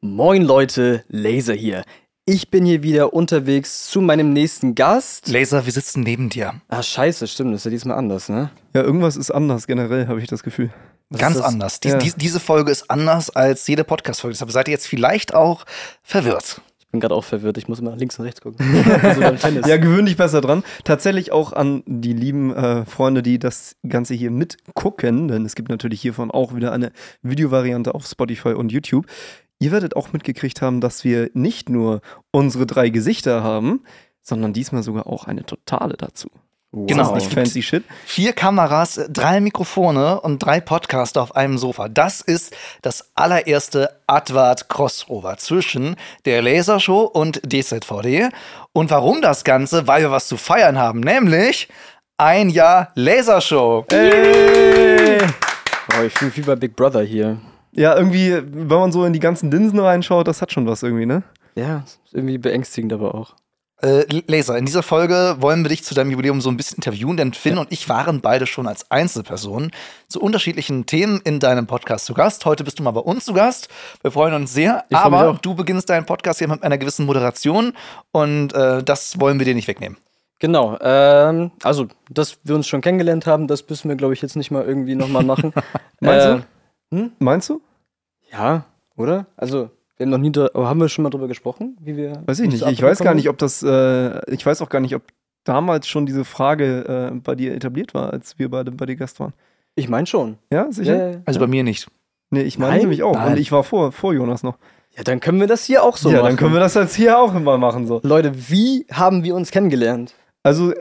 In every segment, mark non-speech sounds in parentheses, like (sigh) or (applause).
Moin Leute, Laser hier. Ich bin hier wieder unterwegs zu meinem nächsten Gast. Laser, wir sitzen neben dir. Ah, scheiße, stimmt, das ist ja diesmal anders, ne? Ja, irgendwas ist anders generell, habe ich das Gefühl. Was Ganz anders. Dies, Ja. dies, diese Folge ist anders als jede Podcast-Folge. Deshalb seid ihr jetzt vielleicht auch verwirrt. Ich bin gerade auch verwirrt, ich muss immer nach links und rechts gucken. (laughs) so beim Tennis. Ja, gewöhn dich besser dran. Tatsächlich auch an die lieben äh, Freunde, die das Ganze hier mitgucken, denn es gibt natürlich hiervon auch wieder eine Videovariante auf Spotify und YouTube. Ihr werdet auch mitgekriegt haben, dass wir nicht nur unsere drei Gesichter haben, sondern diesmal sogar auch eine totale dazu. Genau, Das ist nicht fancy shit. Vier Kameras, drei Mikrofone und drei Podcaster auf einem Sofa. Das ist das allererste Advart-Crossover zwischen der Lasershow und DZVD. Und warum das Ganze? Weil wir was zu feiern haben, nämlich ein Jahr Lasershow. Ey! Oh, ich fühle wie bei Big Brother hier. Ja, irgendwie, wenn man so in die ganzen Linsen reinschaut, das hat schon was irgendwie, ne? Ja, ist irgendwie beängstigend aber auch. Äh, Laser, in dieser Folge wollen wir dich zu deinem Jubiläum so ein bisschen interviewen, denn Finn und ich waren beide schon als Einzelpersonen zu unterschiedlichen Themen in deinem Podcast zu Gast. Heute bist du mal bei uns zu Gast. Wir freuen uns sehr, Ich aber du beginnst deinen Podcast hier mit einer gewissen Moderation und äh, das wollen wir dir nicht wegnehmen. Genau, ähm, also, dass wir uns schon kennengelernt haben, das müssen wir, glaube ich, jetzt nicht mal irgendwie nochmal machen. (laughs) Meinst Äh, du? Meinst du? Ja, oder? Also, wir haben noch nie, haben wir schon mal drüber gesprochen, wie wir. Weiß ich nicht. Ich weiß gar nicht, ob das, äh, ich weiß auch gar nicht, ob damals schon diese Frage äh, bei dir etabliert war, als wir beide bei dir Gast waren. Ich meine schon. Ja, sicher? Ja, ja, Also bei mir nicht. Nee, ich meine Nein? nämlich auch. Nein. Und ich war vor, vor Jonas noch. ja, dann können wir das hier auch so ja, machen. dann können wir das jetzt hier auch immer machen. So. Leute, wie haben wir uns kennengelernt? Also,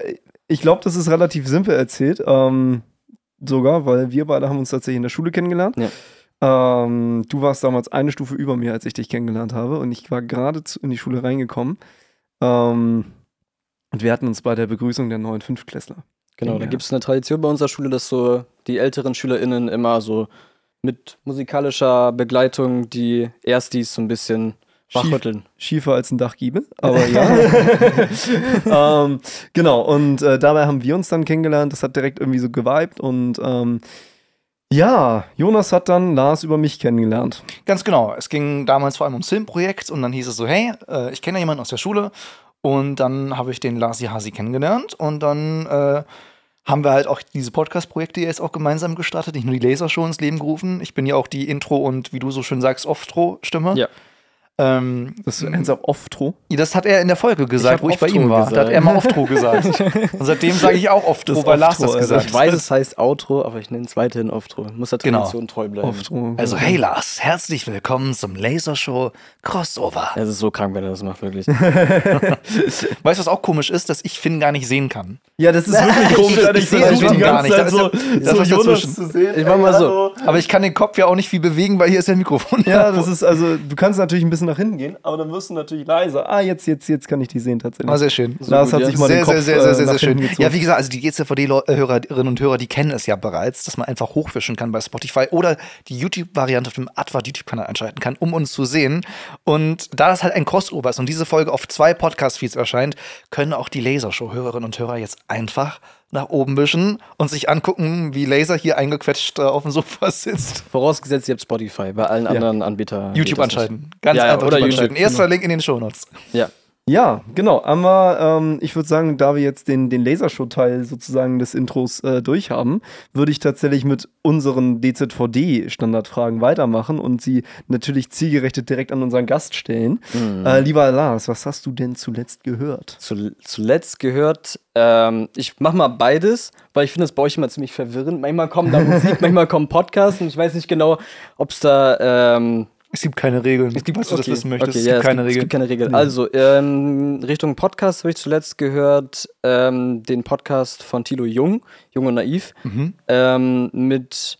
ich glaube, das ist relativ simpel erzählt. Ähm, sogar, weil wir beide haben uns tatsächlich in der Schule kennengelernt. Ja. Ähm, du warst damals eine Stufe über mir, als ich dich kennengelernt habe. Und ich war gerade in die Schule reingekommen. Ähm, und wir hatten uns bei der Begrüßung der neuen Fünftklässler. Genau, da gibt es eine Tradition bei unserer Schule, dass so die älteren SchülerInnen immer so mit musikalischer Begleitung die Erstis so ein bisschen wachrütteln. schiefer als ein Dachgiebel, aber (laughs) ja. ähm, genau, und äh, dabei haben wir uns dann kennengelernt. Das hat direkt irgendwie so geweibt und ähm, ja, Jonas hat dann Lars über mich kennengelernt. Ganz genau. Es ging damals vor allem ums Filmprojekt und dann hieß es so, hey, äh, ich kenne ja jemanden aus der Schule und dann habe ich den Lasi Hasi kennengelernt und dann äh, haben wir halt auch diese Podcast-Projekte jetzt auch gemeinsam gestartet, nicht nur die Lasershow ins Leben gerufen. Ich bin ja auch die Intro- und, wie du so schön sagst, Off-Tro-Stimme. Ja. Ähm, Das ist ernsthaft Oftro. das hat er in der Folge gesagt, wo ich bei ihm war. Da gesagt. hat er mal Off-Tro gesagt. (laughs) und seitdem sage ich auch Off-Tro, Das weil Lars das Alter. gesagt Ich weiß, es heißt Outro, aber ich nenne es weiterhin Outro. Muss der Genau. Tradition treu bleiben. Oftro. Also, hey Lars, herzlich willkommen zum Lasershow Crossover. Es ist so krank, wenn er das macht, wirklich. (laughs) (laughs) Weißt du, was auch komisch ist, dass ich Finn gar nicht sehen kann? Ja, das ist wirklich komisch. Ich- ich sehe Finn gar nicht. Zeit Da so, da ist so Jonas zu sehen. Ich mach mal so. Aber ich kann den Kopf ja auch nicht viel bewegen, weil hier ist ja ein Mikrofon. Ja, das ist also, du kannst natürlich ein bisschen nach hinten gehen, aber dann wirst du natürlich leiser. Ah, jetzt, jetzt, jetzt kann ich die sehen tatsächlich. War sehr schön. Lars gut, hat ja. sich mal sehr, den Kopf sehr, sehr, sehr, äh, sehr, sehr schön. gezogen. Ja, wie gesagt, also die GZVD-Hörerinnen und Hörer, die kennen es ja bereits, dass man einfach hochwischen kann bei Spotify oder die YouTube-Variante auf dem Advert YouTube-Kanal einschalten kann, um uns zu sehen. Und da das halt ein Crossover ist und diese Folge auf zwei Podcast-Feeds erscheint, können auch die Lasershow-Hörerinnen und Hörer jetzt einfach nach oben wischen und sich angucken, wie Laser hier eingequetscht äh, auf dem Sofa (laughs) sitzt. Vorausgesetzt, ihr habt Spotify. Bei allen anderen Anbietern. YouTube anschalten. Ganz Ja, ja, einfach oder YouTube anschalten. Erster Link in den Shownotes. Ja. Ja, genau. Aber ähm, ich würde sagen, da wir jetzt den, den Lasershow-Teil sozusagen des Intros äh, durchhaben, würde ich tatsächlich mit unseren DZVD-Standardfragen weitermachen und sie natürlich zielgerichtet direkt an unseren Gast stellen. Mhm. Äh, lieber Lars, was hast du denn zuletzt gehört? Zu, zuletzt gehört, ähm, ich mach mal beides, weil ich finde das bei euch immer ziemlich verwirrend. Manchmal kommen da (laughs) Musik, manchmal kommen Podcasts und ich weiß nicht genau, ob es da. Ähm, Es gibt keine Regeln. es gibt, falls du das okay, wissen möchtest. Okay, es ja, gibt keine es Regeln. gibt keine Regeln. Also, ähm, Richtung Podcast habe ich zuletzt gehört, ähm, den Podcast von Tilo Jung, Jung und Naiv, Mhm. ähm, mit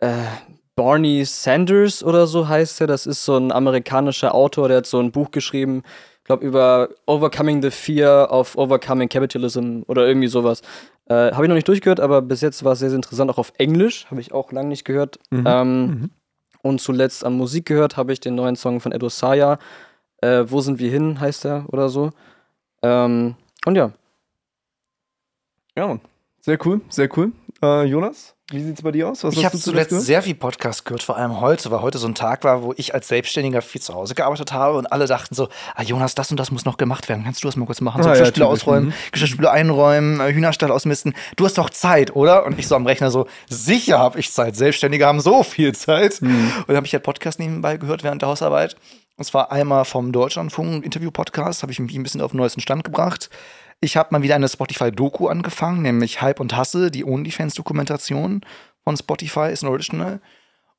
äh, Barney Sanders oder so heißt er. Das ist so ein amerikanischer Autor, der hat so ein Buch geschrieben, ich glaube, über Overcoming the Fear of Overcoming Capitalism oder irgendwie sowas. Äh, habe ich noch nicht durchgehört, aber bis jetzt war es sehr, sehr interessant, auch auf Englisch. Habe ich auch lange nicht gehört. Ähm, Und zuletzt an Musik gehört habe ich den neuen Song von Edo Saya. Äh, Wo sind wir hin, heißt er oder so. Ähm, und ja, Ja, sehr cool, sehr cool. Äh, Jonas, Wie sieht's bei dir aus? Was Ich habe zuletzt gehört? sehr viel Podcast gehört, vor allem heute, weil heute so ein Tag war, wo ich als Selbstständiger viel zu Hause gearbeitet habe und alle dachten so, ah Jonas, das und das muss noch gemacht werden. Kannst du das mal kurz machen? So Ah, ja, Geschirrspüler typisch, ausräumen, mhm. Geschirrspüler einräumen, äh, Hühnerstall ausmisten. Du hast doch Zeit, oder? Und ich so am Rechner so, sicher habe ich Zeit. Selbstständige haben so viel Zeit. Mhm. Und dann habe ich halt Podcast nebenbei gehört während der Hausarbeit. Und zwar einmal vom Deutschlandfunk Interview-Podcast, habe ich mich ein bisschen auf den neuesten Stand gebracht. Ich habe mal wieder eine Spotify-Doku angefangen, nämlich Hype und Hasse, die OnlyFans-Dokumentation von Spotify, ist ein Original.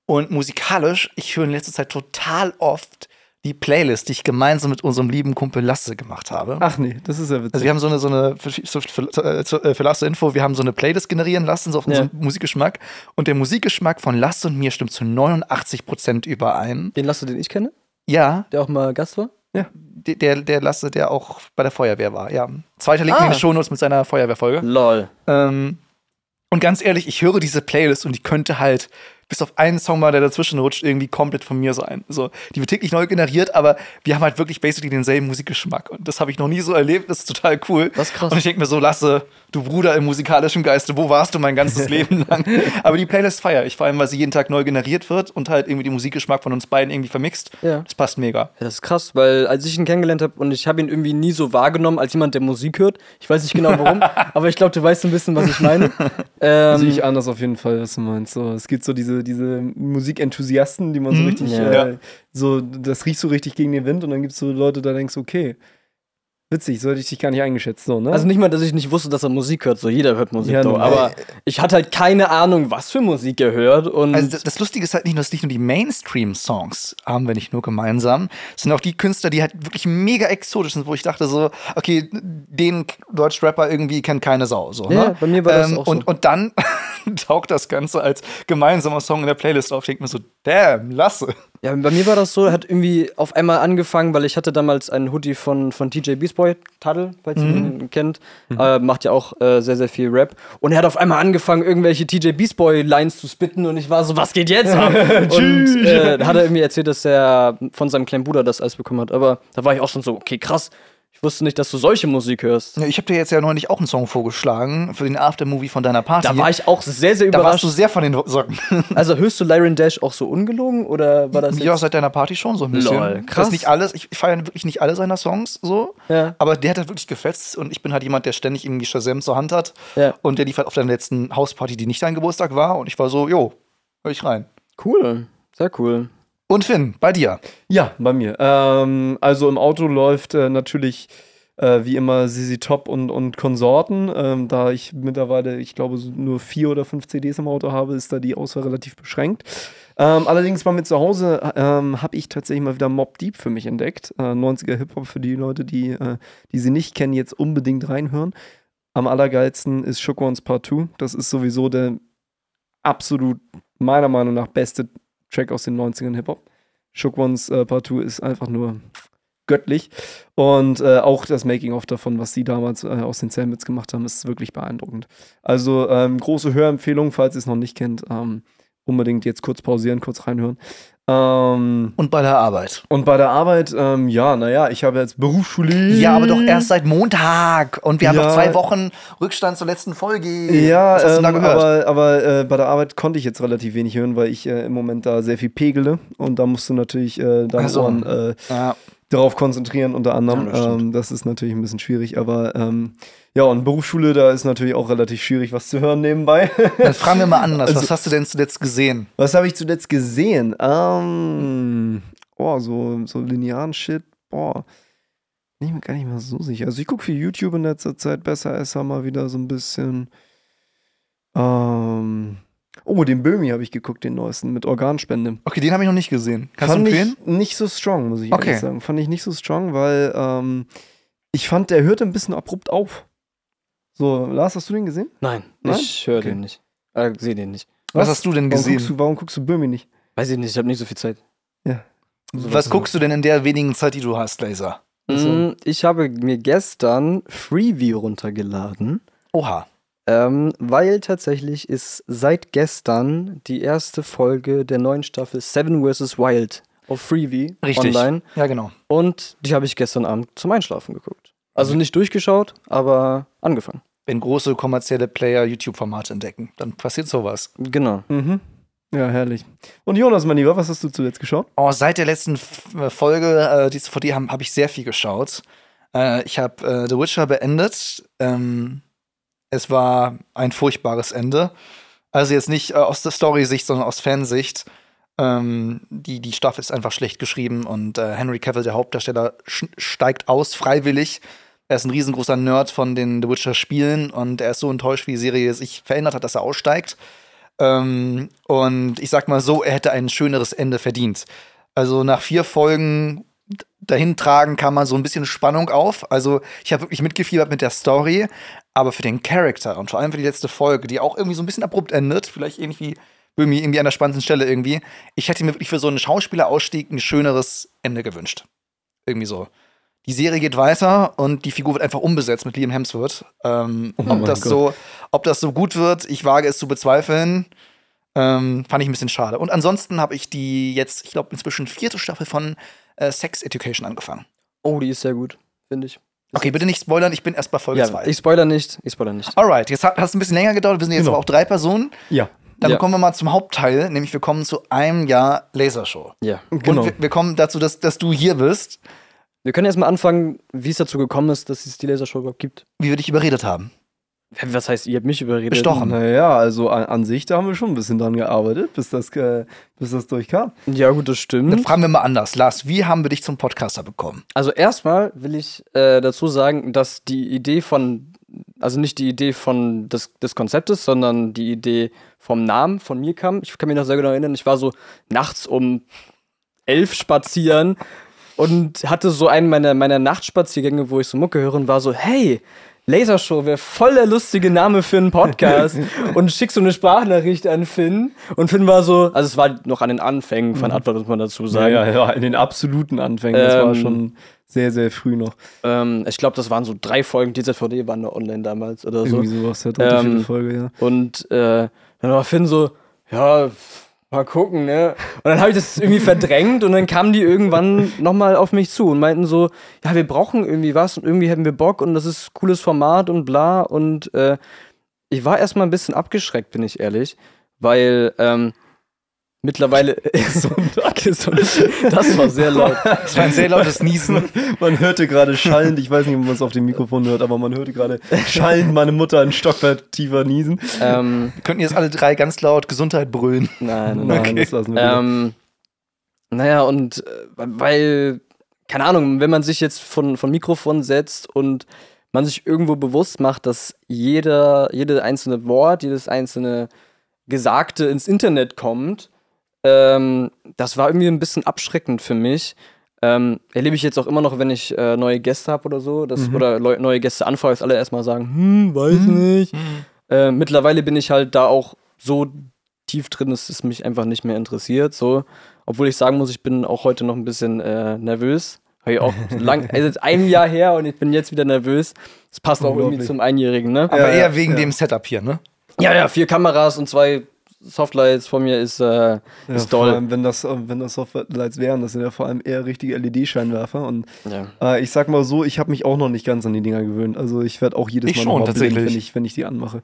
Und musikalisch, ich höre in letzter Zeit total oft die Playlist, die ich gemeinsam mit unserem lieben Kumpel Lasse gemacht habe. Ach nee, das ist ja witzig. Also wir haben so eine, so eine für, äh, für Lasse Info, wir haben so eine Playlist generieren lassen, so auf Ja. unseren Musikgeschmack. Und der Musikgeschmack von Lasse und mir stimmt zu 89 Prozent überein. Den Lasse, den ich kenne, Ja, der auch mal Gast war. Der, der, der Lasse, der auch bei der Feuerwehr war, ja. Zweiter Link in Ah. den Shownotes mit seiner Feuerwehrfolge. Lol. Ähm, und ganz ehrlich, ich höre diese Playlist und die könnte halt bis auf einen Song mal, der dazwischen rutscht, irgendwie komplett von mir sein. So, die wird täglich neu generiert, aber wir haben halt wirklich basically denselben Musikgeschmack. Und das habe ich noch nie so erlebt. Das ist total cool. Das ist krass. Und ich denke mir so, Lasse, du Bruder im musikalischen Geiste, wo warst du mein ganzes (laughs) Leben lang? Aber die Playlist feiere ich, vor allem, weil sie jeden Tag neu generiert wird und halt irgendwie den Musikgeschmack von uns beiden irgendwie vermixt. Ja. Das passt mega. Ja, das ist krass, weil als ich ihn kennengelernt habe und ich habe ihn irgendwie nie so wahrgenommen als jemand, der Musik hört. Ich weiß nicht genau warum, (laughs) aber ich glaube, du weißt ein bisschen, was ich meine. (laughs) Ähm, Sehe ich anders auf jeden Fall, was du meinst. So, es gibt so diese, diese Musikenthusiasten, die man so Mhm. richtig, Ja. äh, so, das riecht so richtig gegen den Wind und dann gibt es so Leute, da denkst du, okay, witzig, so hätte ich dich gar nicht eingeschätzt, so, ne? also nicht mal, dass ich nicht wusste, dass er Musik hört. So jeder hört Musik, Ja, doch, aber ich hatte halt keine Ahnung, was für Musik er hört. Und Also das, das Lustige ist halt nicht nur, dass nicht nur die Mainstream-Songs haben wir nicht nur gemeinsam, sondern auch die Künstler, die halt wirklich mega exotisch sind, wo ich dachte so, okay, den Deutsch-Rapper irgendwie kennt keine Sau. So, Ja, ne? bei mir war das auch so. und, und dann (laughs) taucht das Ganze als gemeinsamer Song in der Playlist auf. Ich denke mir so, damn, lasse. Ja, bei mir war das so, er hat irgendwie auf einmal angefangen, weil ich hatte damals einen Hoodie von, von TJ Beastboy, Taddle, falls ihr ihn kennt, äh, macht ja auch äh, sehr, sehr viel Rap. Und er hat auf einmal angefangen, irgendwelche TJ Beastboy-Lines zu spitten und ich war so, was geht jetzt ab? (laughs) und äh, hat er irgendwie erzählt, dass er von seinem kleinen Bruder das alles bekommen hat. Aber da war ich auch schon so, okay, krass. Ich wusste nicht, dass du solche Musik hörst. Ich habe dir jetzt ja neulich auch einen Song vorgeschlagen für den Aftermovie von deiner Party. Da war ich auch sehr, sehr da warst überrascht. du sehr von den Socken. (laughs) Also hörst du Lyron Dash auch so ungelogen oder war das Ja, seit deiner Party schon so ein bisschen. Lol, Das krass. ist nicht alles, ich feiere wirklich nicht alle seiner Songs so. Ja. Aber der hat halt wirklich gefetzt und ich bin halt jemand, der ständig irgendwie Shazam zur Hand hat. Ja. Und der lief halt auf deiner letzten Hausparty, die nicht dein Geburtstag war. Und ich war so, jo, hör ich rein. Cool, sehr cool. Und Finn, bei dir. Ja, bei mir. Ähm, also im Auto läuft äh, natürlich äh, wie immer Sisi Top und, und Konsorten. Ähm, da ich mittlerweile, ich glaube, nur vier oder fünf CDs im Auto habe, ist da die Auswahl relativ beschränkt. Ähm, allerdings bei mir zu Hause ähm, habe ich tatsächlich mal wieder Mob Deep für mich entdeckt. Äh, 90er Hip-Hop für die Leute, die, äh, die sie nicht kennen, jetzt unbedingt reinhören. Am allergeilsten ist Shook Ones Part 2. Das ist sowieso der absolut, meiner Meinung nach, beste Track aus den 90ern Hip-Hop. Shook Ones äh, Part 2 ist einfach nur göttlich. Und äh, auch das Making-of davon, was sie damals äh, aus den Sandwits gemacht haben, ist wirklich beeindruckend. Also ähm, große Hörempfehlung, falls ihr es noch nicht kennt. Ähm, unbedingt jetzt kurz pausieren, kurz reinhören. Ähm, Und bei der Arbeit. und bei der Arbeit, ähm, ja, naja, ich habe jetzt Berufsschule. Ja, aber doch erst seit Montag. Und wir haben Ja. noch zwei Wochen Rückstand zur letzten Folge. Ja, Was hast du ähm, da gehört? aber, aber äh, bei der Arbeit konnte ich jetzt relativ wenig hören, weil ich äh, im Moment da sehr viel pegele und da musst du natürlich äh, deine so. Ohren äh, ja. darauf konzentrieren, unter anderem. Ja, das ähm, das ist natürlich ein bisschen schwierig, aber ähm, ja, und Berufsschule, da ist natürlich auch relativ schwierig, was zu hören nebenbei. (laughs) Dann fragen wir mal anders. Also- Was hast du denn zuletzt gesehen? was habe ich zuletzt gesehen? Ähm, oh, so, so linearen Shit, boah. Bin ich mir gar nicht mal so sicher. Also ich gucke für YouTube in letzter Zeit besser, ist mal wieder so ein bisschen. Ähm, oh, den Böhmi habe ich geguckt, den neuesten, mit Organspende. Okay, den habe ich noch nicht gesehen. Kannst fand du empfehlen? ich nicht so strong, muss ich Okay. ehrlich sagen. Fand ich nicht so strong, weil ähm, ich fand, der hörte ein bisschen abrupt auf. So, Lars, hast du den gesehen? Nein, Nein? ich höre Okay. den nicht. Äh, sehe den nicht. Was hast du denn Warum gesehen? guckst, du, warum guckst du Böhmi nicht? Weiß ich nicht, ich habe nicht so viel Zeit. Was guckst du denn in der wenigen Zeit, die du hast, Laser? Also- Mm, Ich habe mir gestern Freeview runtergeladen, Oha. ähm, weil tatsächlich ist seit gestern die erste Folge der neuen Staffel Seven vs. Wild auf Freeview Richtig. online. Ja, genau. Und die habe ich gestern Abend zum Einschlafen geguckt. Also nicht durchgeschaut, aber angefangen. Wenn große kommerzielle Player YouTube-Formate entdecken. Dann passiert sowas. Genau. Mhm. Ja, herrlich. Und Jonas, mein Lieber, was hast du zuletzt geschaut? Oh, seit der letzten äh, Folge, äh, die vor dir habe hab ich sehr viel geschaut. Äh, ich habe äh, The Witcher beendet. Ähm, es war ein furchtbares Ende. Also jetzt nicht äh, aus der Story-Sicht, sondern aus Fansicht. Ähm, die, die Staffel ist einfach schlecht geschrieben und äh, Henry Cavill, der Hauptdarsteller, steigt aus, freiwillig. Er ist ein riesengroßer Nerd von den The Witcher-Spielen und er ist so enttäuscht, wie die Serie sich verändert hat, dass er aussteigt. Ähm, und ich sag mal so, er hätte ein schöneres Ende verdient. Also nach vier Folgen dahin tragen kam man so ein bisschen Spannung auf. Also ich habe wirklich mitgefiebert mit der Story, aber für den Charakter und vor allem für die letzte Folge, die auch irgendwie so ein bisschen abrupt endet, vielleicht irgendwie irgendwie, irgendwie an der spannendsten Stelle irgendwie. Ich hätte mir wirklich für so einen Schauspielerausstieg ein schöneres Ende gewünscht. Irgendwie so. Die Serie geht weiter und die Figur wird einfach umbesetzt mit Liam Hemsworth. Ähm, Oh ob, das Gott. so, ob das so gut wird, ich wage es zu bezweifeln. Ähm, fand ich ein bisschen schade. Und ansonsten habe ich die jetzt, ich glaube, inzwischen vierte Staffel von äh, Sex Education angefangen. Oh, die ist sehr gut, finde ich. Okay, bitte nicht spoilern, ich bin erst bei Folge Ja, 2. ich spoiler nicht. Ich spoiler nicht. Alright, jetzt hat es ein bisschen länger gedauert, wir sind jetzt Genau. aber auch drei Personen. Ja. Dann Ja. kommen wir mal zum Hauptteil, nämlich wir kommen zu einem Jahr Lasershow. Ja. Genau. Und wir, wir kommen dazu, dass, dass du hier bist, Wir können erstmal anfangen, wie es dazu gekommen ist, dass es die Lasershow überhaupt gibt. wie wir dich überredet haben. Was heißt, ihr habt mich überredet? Bestochen. Naja, also an, an sich, da haben wir schon ein bisschen dran gearbeitet, bis das, äh, bis das durchkam. Ja, gut, das Dann stimmt. fragen wir mal anders. Lars, wie haben wir dich zum Podcaster bekommen? Also erstmal will ich äh, dazu sagen, dass die Idee von, also nicht die Idee von des, des Konzeptes, sondern die Idee vom Namen von mir kam. Ich kann mich noch sehr genau erinnern, ich war so nachts um elf spazieren und hatte so einen meiner, meiner Nachtspaziergänge, wo ich so Mucke höre und war so, hey, Lasershow wäre voll der lustige Name für einen Podcast (laughs) und schick so eine Sprachnachricht an Finn und Finn war so, also es war noch an den Anfängen von Advert, muss man dazu sagen. Ja, ja, ja, in den absoluten Anfängen. Das war Ähm, schon sehr, sehr früh noch. Ähm, ich glaube, das waren so drei Folgen DZVD waren da online damals oder so. Irgendwie sowas, vierte Ähm, Folge, ja. Und äh, dann war Finn so, ja, mal gucken, ne? Und dann habe ich das irgendwie verdrängt und dann kamen die irgendwann nochmal auf mich zu und meinten so, ja, wir brauchen irgendwie was und irgendwie hätten wir Bock und das ist cooles Format und bla. Und äh, ich war erstmal ein bisschen abgeschreckt, bin ich ehrlich, weil ähm, mittlerweile (laughs) das war sehr laut. Das war ein sehr lautes Niesen. (laughs) Man hörte gerade schallend, ich weiß nicht, ob man es auf dem Mikrofon hört, aber man hörte gerade schallend meine Mutter ein Stockwerk tiefer niesen. ähm, könnten jetzt alle drei ganz laut Gesundheit brüllen. nein, nein, Nein, nein. das lassen wir. Ähm, naja, und äh, weil, keine Ahnung, wenn man sich jetzt von, von Mikrofon setzt und man sich irgendwo bewusst macht, dass jeder, jede einzelne Wort, jedes einzelne Gesagte ins Internet kommt, ähm, das war irgendwie ein bisschen abschreckend für mich. Ähm, erlebe ich jetzt auch immer noch, wenn ich äh, neue Gäste habe oder so, dass, oder Leu neue Gäste anfrage, dass alle erstmal sagen, hm, weiß nicht. Äh, mittlerweile bin ich halt da auch so tief drin, dass es mich einfach nicht mehr interessiert. So. Obwohl ich sagen muss, ich bin auch heute noch ein bisschen äh, nervös. Habe ich auch (laughs) lang, also jetzt ein Jahr her und ich bin jetzt wieder nervös. Das passt auch irgendwie zum Einjährigen, ne? Aber Ja, eher wegen ja. dem Setup hier, ne? Ja, ja, vier Kameras und zwei Softlights vor mir ist, äh, Ja, ist vor doll. allem, wenn das, wenn das Softlights wären, das sind ja vor allem eher richtige LED-Scheinwerfer. Und Ja. äh, ich sag mal so, ich habe mich auch noch nicht ganz an die Dinger gewöhnt. Also ich werde auch jedes Ich Mal schon, noch mal blind, wenn ich, wenn ich die anmache.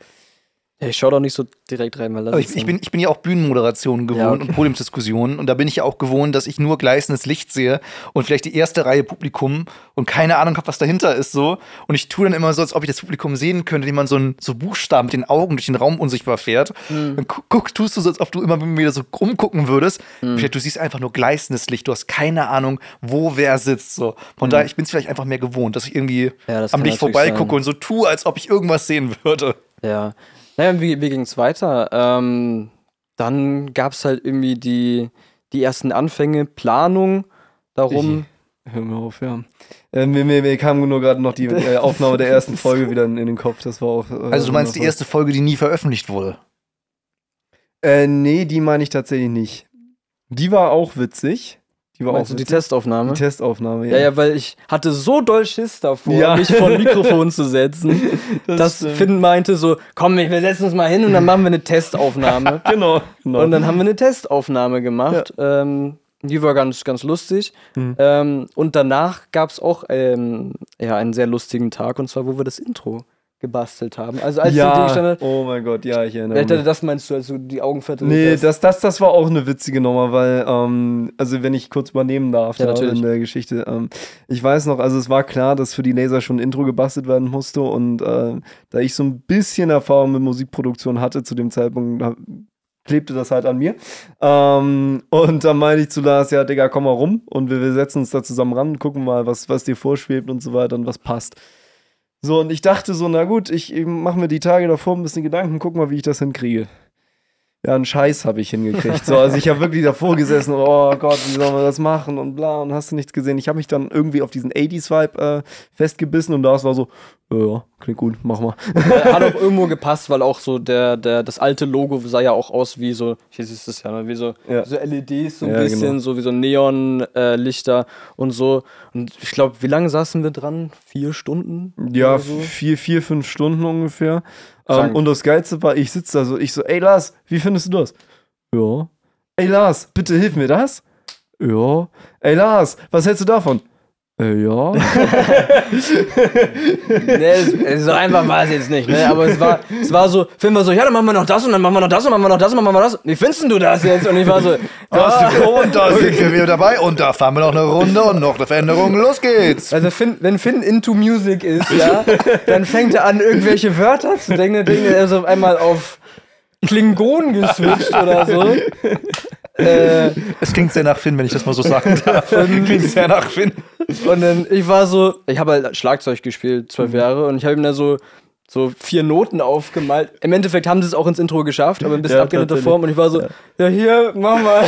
Ich schaue doch nicht so direkt rein, weil das ist ich, ich, bin, ich bin ja auch Bühnenmoderationen gewohnt Ja, okay. und Podiumsdiskussionen. Und da bin ich ja auch gewohnt, dass ich nur gleißendes Licht sehe und vielleicht die erste Reihe Publikum und keine Ahnung habe, was dahinter ist so. Und ich tue dann immer so, als ob ich das Publikum sehen könnte, indem man so, ein, so Buchstaben mit den Augen durch den Raum unsichtbar fährt. Hm. Dann gu- guck, tust du so, als ob du immer wieder so rumgucken würdest. Vielleicht, du siehst einfach nur gleißendes Licht. Du hast keine Ahnung, wo wer sitzt. So. Von daher, ich bin es vielleicht einfach mehr gewohnt, dass ich irgendwie Hm. Ja, am Licht vorbeigucke und so tue, als ob ich irgendwas sehen würde. Ja. Naja, wie, wie ging es weiter? Ähm, dann gab es halt irgendwie die, die ersten Anfänge, Planung darum. Hör mir auf, ja. Äh, mir, mir, mir kam nur gerade noch die äh, (laughs) Aufnahme der ersten Folge wieder in, in den Kopf. Das war auch. Äh, Also, du meinst die erste Folge, die nie veröffentlicht wurde? Äh, nee, die meine ich tatsächlich nicht. Die war auch witzig. Die war Meinst auch du die. Testaufnahme? Die Testaufnahme, ja, ja, weil ich hatte so doll Schiss davor, Ja. mich vor ein Mikrofon zu setzen, (laughs) dass stimmt. Finn meinte so, komm, wir setzen uns mal hin und dann machen wir eine Testaufnahme. (laughs) Genau, genau. Und dann haben wir eine Testaufnahme gemacht. Ähm, die war ganz, ganz lustig. Mhm. Ähm, und danach gab es auch ähm, ja, einen sehr lustigen Tag, und zwar, wo wir das Intro gebastelt haben. Also als ja. die Gegenstände. Oh mein Gott, ja, ich erinnere mich. Das meinst du, als du die Augen verdreht Nee, hast? das, das, das war auch eine witzige Nummer, weil, ähm, also wenn ich kurz übernehmen darf Ja, da natürlich. in der Geschichte. Ähm, ich weiß noch, also es war klar, dass für die Laser schon ein Intro gebastelt werden musste und äh, da ich so ein bisschen Erfahrung mit Musikproduktion hatte zu dem Zeitpunkt, da klebte das halt an mir. Ähm, und dann meinte ich zu Lars, ja, Digga, komm mal rum und wir, wir setzen uns da zusammen ran, gucken mal, was, was dir vorschwebt und so weiter und was passt. So, und ich dachte so, na gut, ich, ich mache mir die Tage davor ein bisschen Gedanken, guck mal, wie ich das hinkriege. Ja, einen Scheiß habe ich hingekriegt. So, also ich habe wirklich davor gesessen, oh Gott, wie sollen wir das machen und bla und hast du nichts gesehen. Ich habe mich dann irgendwie auf diesen 80s-Vibe äh, festgebissen und das war so, ja, klingt gut, mach mal. Äh, Hat auch (laughs) irgendwo gepasst, weil auch so der, der, das alte Logo sah ja auch aus wie so, hier siehst du es ja, ne, wie so, Ja. so LEDs, so ein Ja, bisschen, genau. so wie so Neonlichter und so. Und ich glaube, wie lange saßen wir dran? Vier Stunden? Ja, so? vier, vier, fünf Stunden ungefähr. Ähm, und das Geilste war, ich sitze da so, ich so, ey Lars, wie findest du das? Ja. Ey Lars, bitte hilf mir das? Ja. Ey Lars, was hältst du davon? Äh, ja. (laughs) nee, es, es so einfach war es jetzt nicht, ne? Aber es war, es war so, Film war so, ja, dann machen wir noch das und dann machen wir noch das und dann machen wir noch das und dann machen wir das. Wie findest du das jetzt? Und ich war so, Das, und da (laughs) sind wir wieder dabei und da fahren wir noch eine Runde und noch eine Veränderung. Los geht's! Also Finn, wenn Finn into Music ist, ja, dann fängt er an, irgendwelche Wörter zu denken. Dann denkt er so auf einmal auf Klingon geswitcht oder so. Äh, Es klingt sehr nach Finn, wenn ich das mal so sagen darf. (laughs) klingt sehr nach Finn. und dann, ich war so, ich habe halt Schlagzeug gespielt, zwölf Mhm. Jahre, und ich habe ihm da so, so vier Noten aufgemalt. Im Endeffekt haben sie es auch ins Intro geschafft, aber ein bisschen Ja, abgeänderte tatsächlich. Form. Und ich war so, ja, hier, mach mal.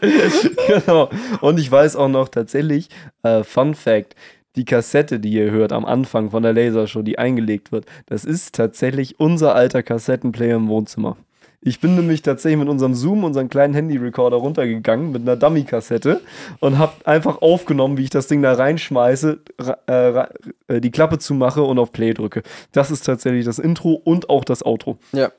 (laughs) genau. Und ich weiß auch noch tatsächlich, äh, Fun Fact, die Kassette, die ihr hört am Anfang von der Lasershow, die eingelegt wird, das ist tatsächlich unser alter Kassettenplayer im Wohnzimmer. Ich bin nämlich tatsächlich mit unserem Zoom, unserem kleinen Handy-Recorder runtergegangen mit einer Dummy-Kassette und habe einfach aufgenommen, wie ich das Ding da reinschmeiße, äh, äh, die Klappe zumache und auf Play drücke. Das ist tatsächlich das Intro und auch das Outro. ja,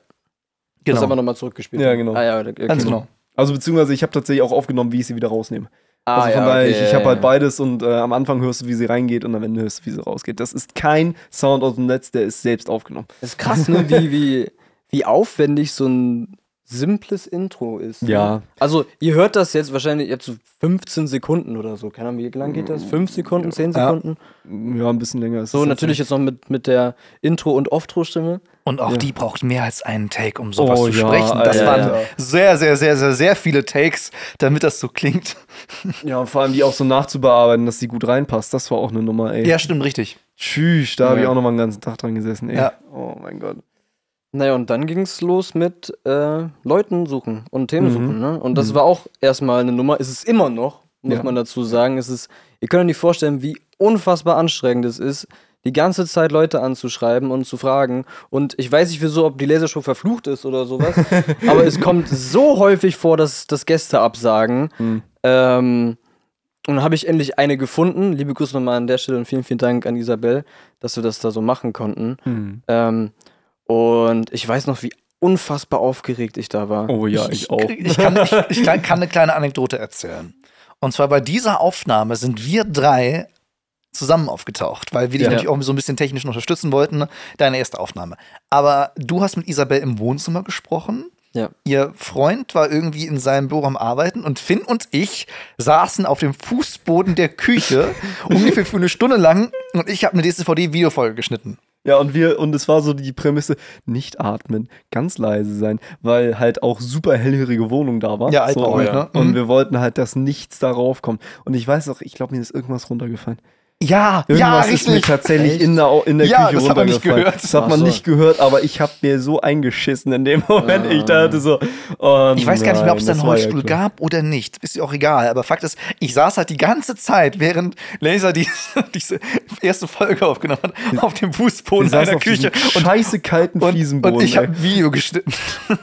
Genau. das haben wir nochmal zurückgespielt. Ja, genau. Ah, ja, okay. Ganz genau. Also beziehungsweise ich habe tatsächlich auch aufgenommen, wie ich sie wieder rausnehme. Ah, Also von ja, daher, okay, ich, ich habe halt beides und äh, am Anfang hörst du, wie sie reingeht und am Ende hörst du, wie sie rausgeht. Das ist kein Sound aus dem Netz, der ist selbst aufgenommen. Das ist krass, ne? wie, wie, wie aufwendig so ein simples Intro ist. ne? Ja. Also, ihr hört das jetzt wahrscheinlich jetzt so 15 Sekunden oder so. Keine Ahnung, wie lang geht das? 5 Sekunden, 10 Ja. Sekunden? Ja, ein bisschen länger ist So, natürlich jetzt noch mit, mit der Intro- und Off-Tro-Stimme. Und auch Ja. die braucht mehr als einen Take, um sowas Oh zu ja, sprechen. Das Alter. waren Ja. sehr, sehr, sehr, sehr, sehr viele Takes, damit das so klingt. (laughs) Ja, und vor allem die auch so nachzubearbeiten, dass die gut reinpasst. Das war auch eine Nummer, ey. Ja, stimmt, richtig. Tschüss, da habe ich Ja. auch noch mal einen ganzen Tag dran gesessen, ey. Ja. Oh mein Gott. Naja, und dann ging es los mit äh, Leuten suchen und Themen Mhm. suchen. Ne? Und das war auch erstmal eine Nummer. Ist es immer noch, muss Ja. man dazu sagen. Es ist, ihr könnt euch nicht vorstellen, wie unfassbar anstrengend es ist, die ganze Zeit Leute anzuschreiben und zu fragen. Und ich weiß nicht wieso, ob die Lasershow verflucht ist oder sowas, (laughs) aber es kommt so häufig vor, dass, dass Gäste absagen. Mhm. Ähm, und dann habe ich endlich eine gefunden. Liebe Grüße nochmal an der Stelle und vielen, vielen Dank an Isabel, dass wir das da so machen konnten. Hm. Ähm, und ich weiß noch, wie unfassbar aufgeregt ich da war. Oh ja, ich, auch. Ich kann, ich, ich kann, kann eine kleine Anekdote erzählen. Und zwar bei dieser Aufnahme sind wir drei zusammen aufgetaucht, weil wir dich Ja. natürlich auch so ein bisschen technisch unterstützen wollten. Deine erste Aufnahme. Aber du hast mit Isabel im Wohnzimmer gesprochen. Ja. Ihr Freund war irgendwie in seinem Büro am Arbeiten und Finn und ich saßen auf dem Fußboden der Küche (laughs) ungefähr für eine Stunde lang und ich habe eine DSVD-Videofolge geschnitten. Ja, und wir, und es war so die Prämisse, nicht atmen, ganz leise sein, weil halt auch super hellhörige Wohnung da war. Ja, so, Altbau halt, ne? Und Mhm. wir wollten halt, dass nichts darauf kommt. Und ich weiß auch, ich glaube, mir ist irgendwas runtergefallen. Ja, ja, Irgendwas ist mir tatsächlich Echt? in der, in der Ja, Küche das hat man nicht runtergefallen. gehört. Das hat man so. nicht gehört, aber ich habe mir so eingeschissen in dem Moment. Ich dachte so, oh Ich weiß gar nicht mehr, ob es da einen war ja gab oder nicht. Ist ja auch egal. Aber Fakt ist, ich saß halt die ganze Zeit, während Laser die, (laughs) diese erste Folge aufgenommen hat, auf dem Fußboden saßen einer auf diesem Küche. Und, scheiße kalten und, Fliesenboden. und ich habe ein Video geschnitten. (laughs)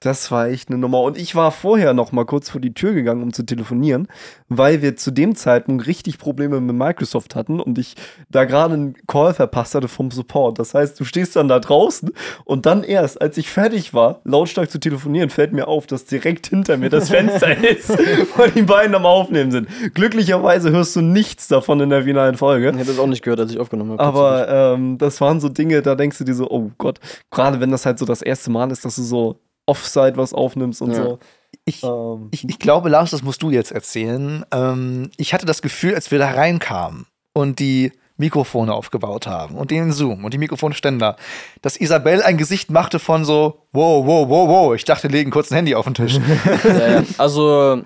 Das war echt eine Nummer. Und ich war vorher noch mal kurz vor die Tür gegangen, um zu telefonieren, weil wir zu dem Zeitpunkt richtig Probleme mit Microsoft hatten und ich da gerade einen Call verpasst hatte vom Support. Das heißt, du stehst dann da draußen und dann erst, als ich fertig war, lautstark zu telefonieren, fällt mir auf, dass direkt hinter mir das Fenster (laughs) ist und die beiden am Aufnehmen sind. Glücklicherweise hörst du nichts davon in der finalen Folge. Ich hätte das auch nicht gehört, als ich aufgenommen habe. Aber ähm, das waren so Dinge, da denkst du dir so, oh Gott, gerade wenn das halt so das erste Mal ist, dass du so Offside was aufnimmst und Ja. so. Ich, Ähm, ich, ich glaube, Lars, das musst du jetzt erzählen. Ähm, ich hatte das Gefühl, als wir da reinkamen und die Mikrofone aufgebaut haben und den Zoom und die Mikrofonständer, dass Isabel ein Gesicht machte von so, wow, wow, wow, wow. Ich dachte, legen kurz ein Handy auf den Tisch. (laughs) ja, ja. Also,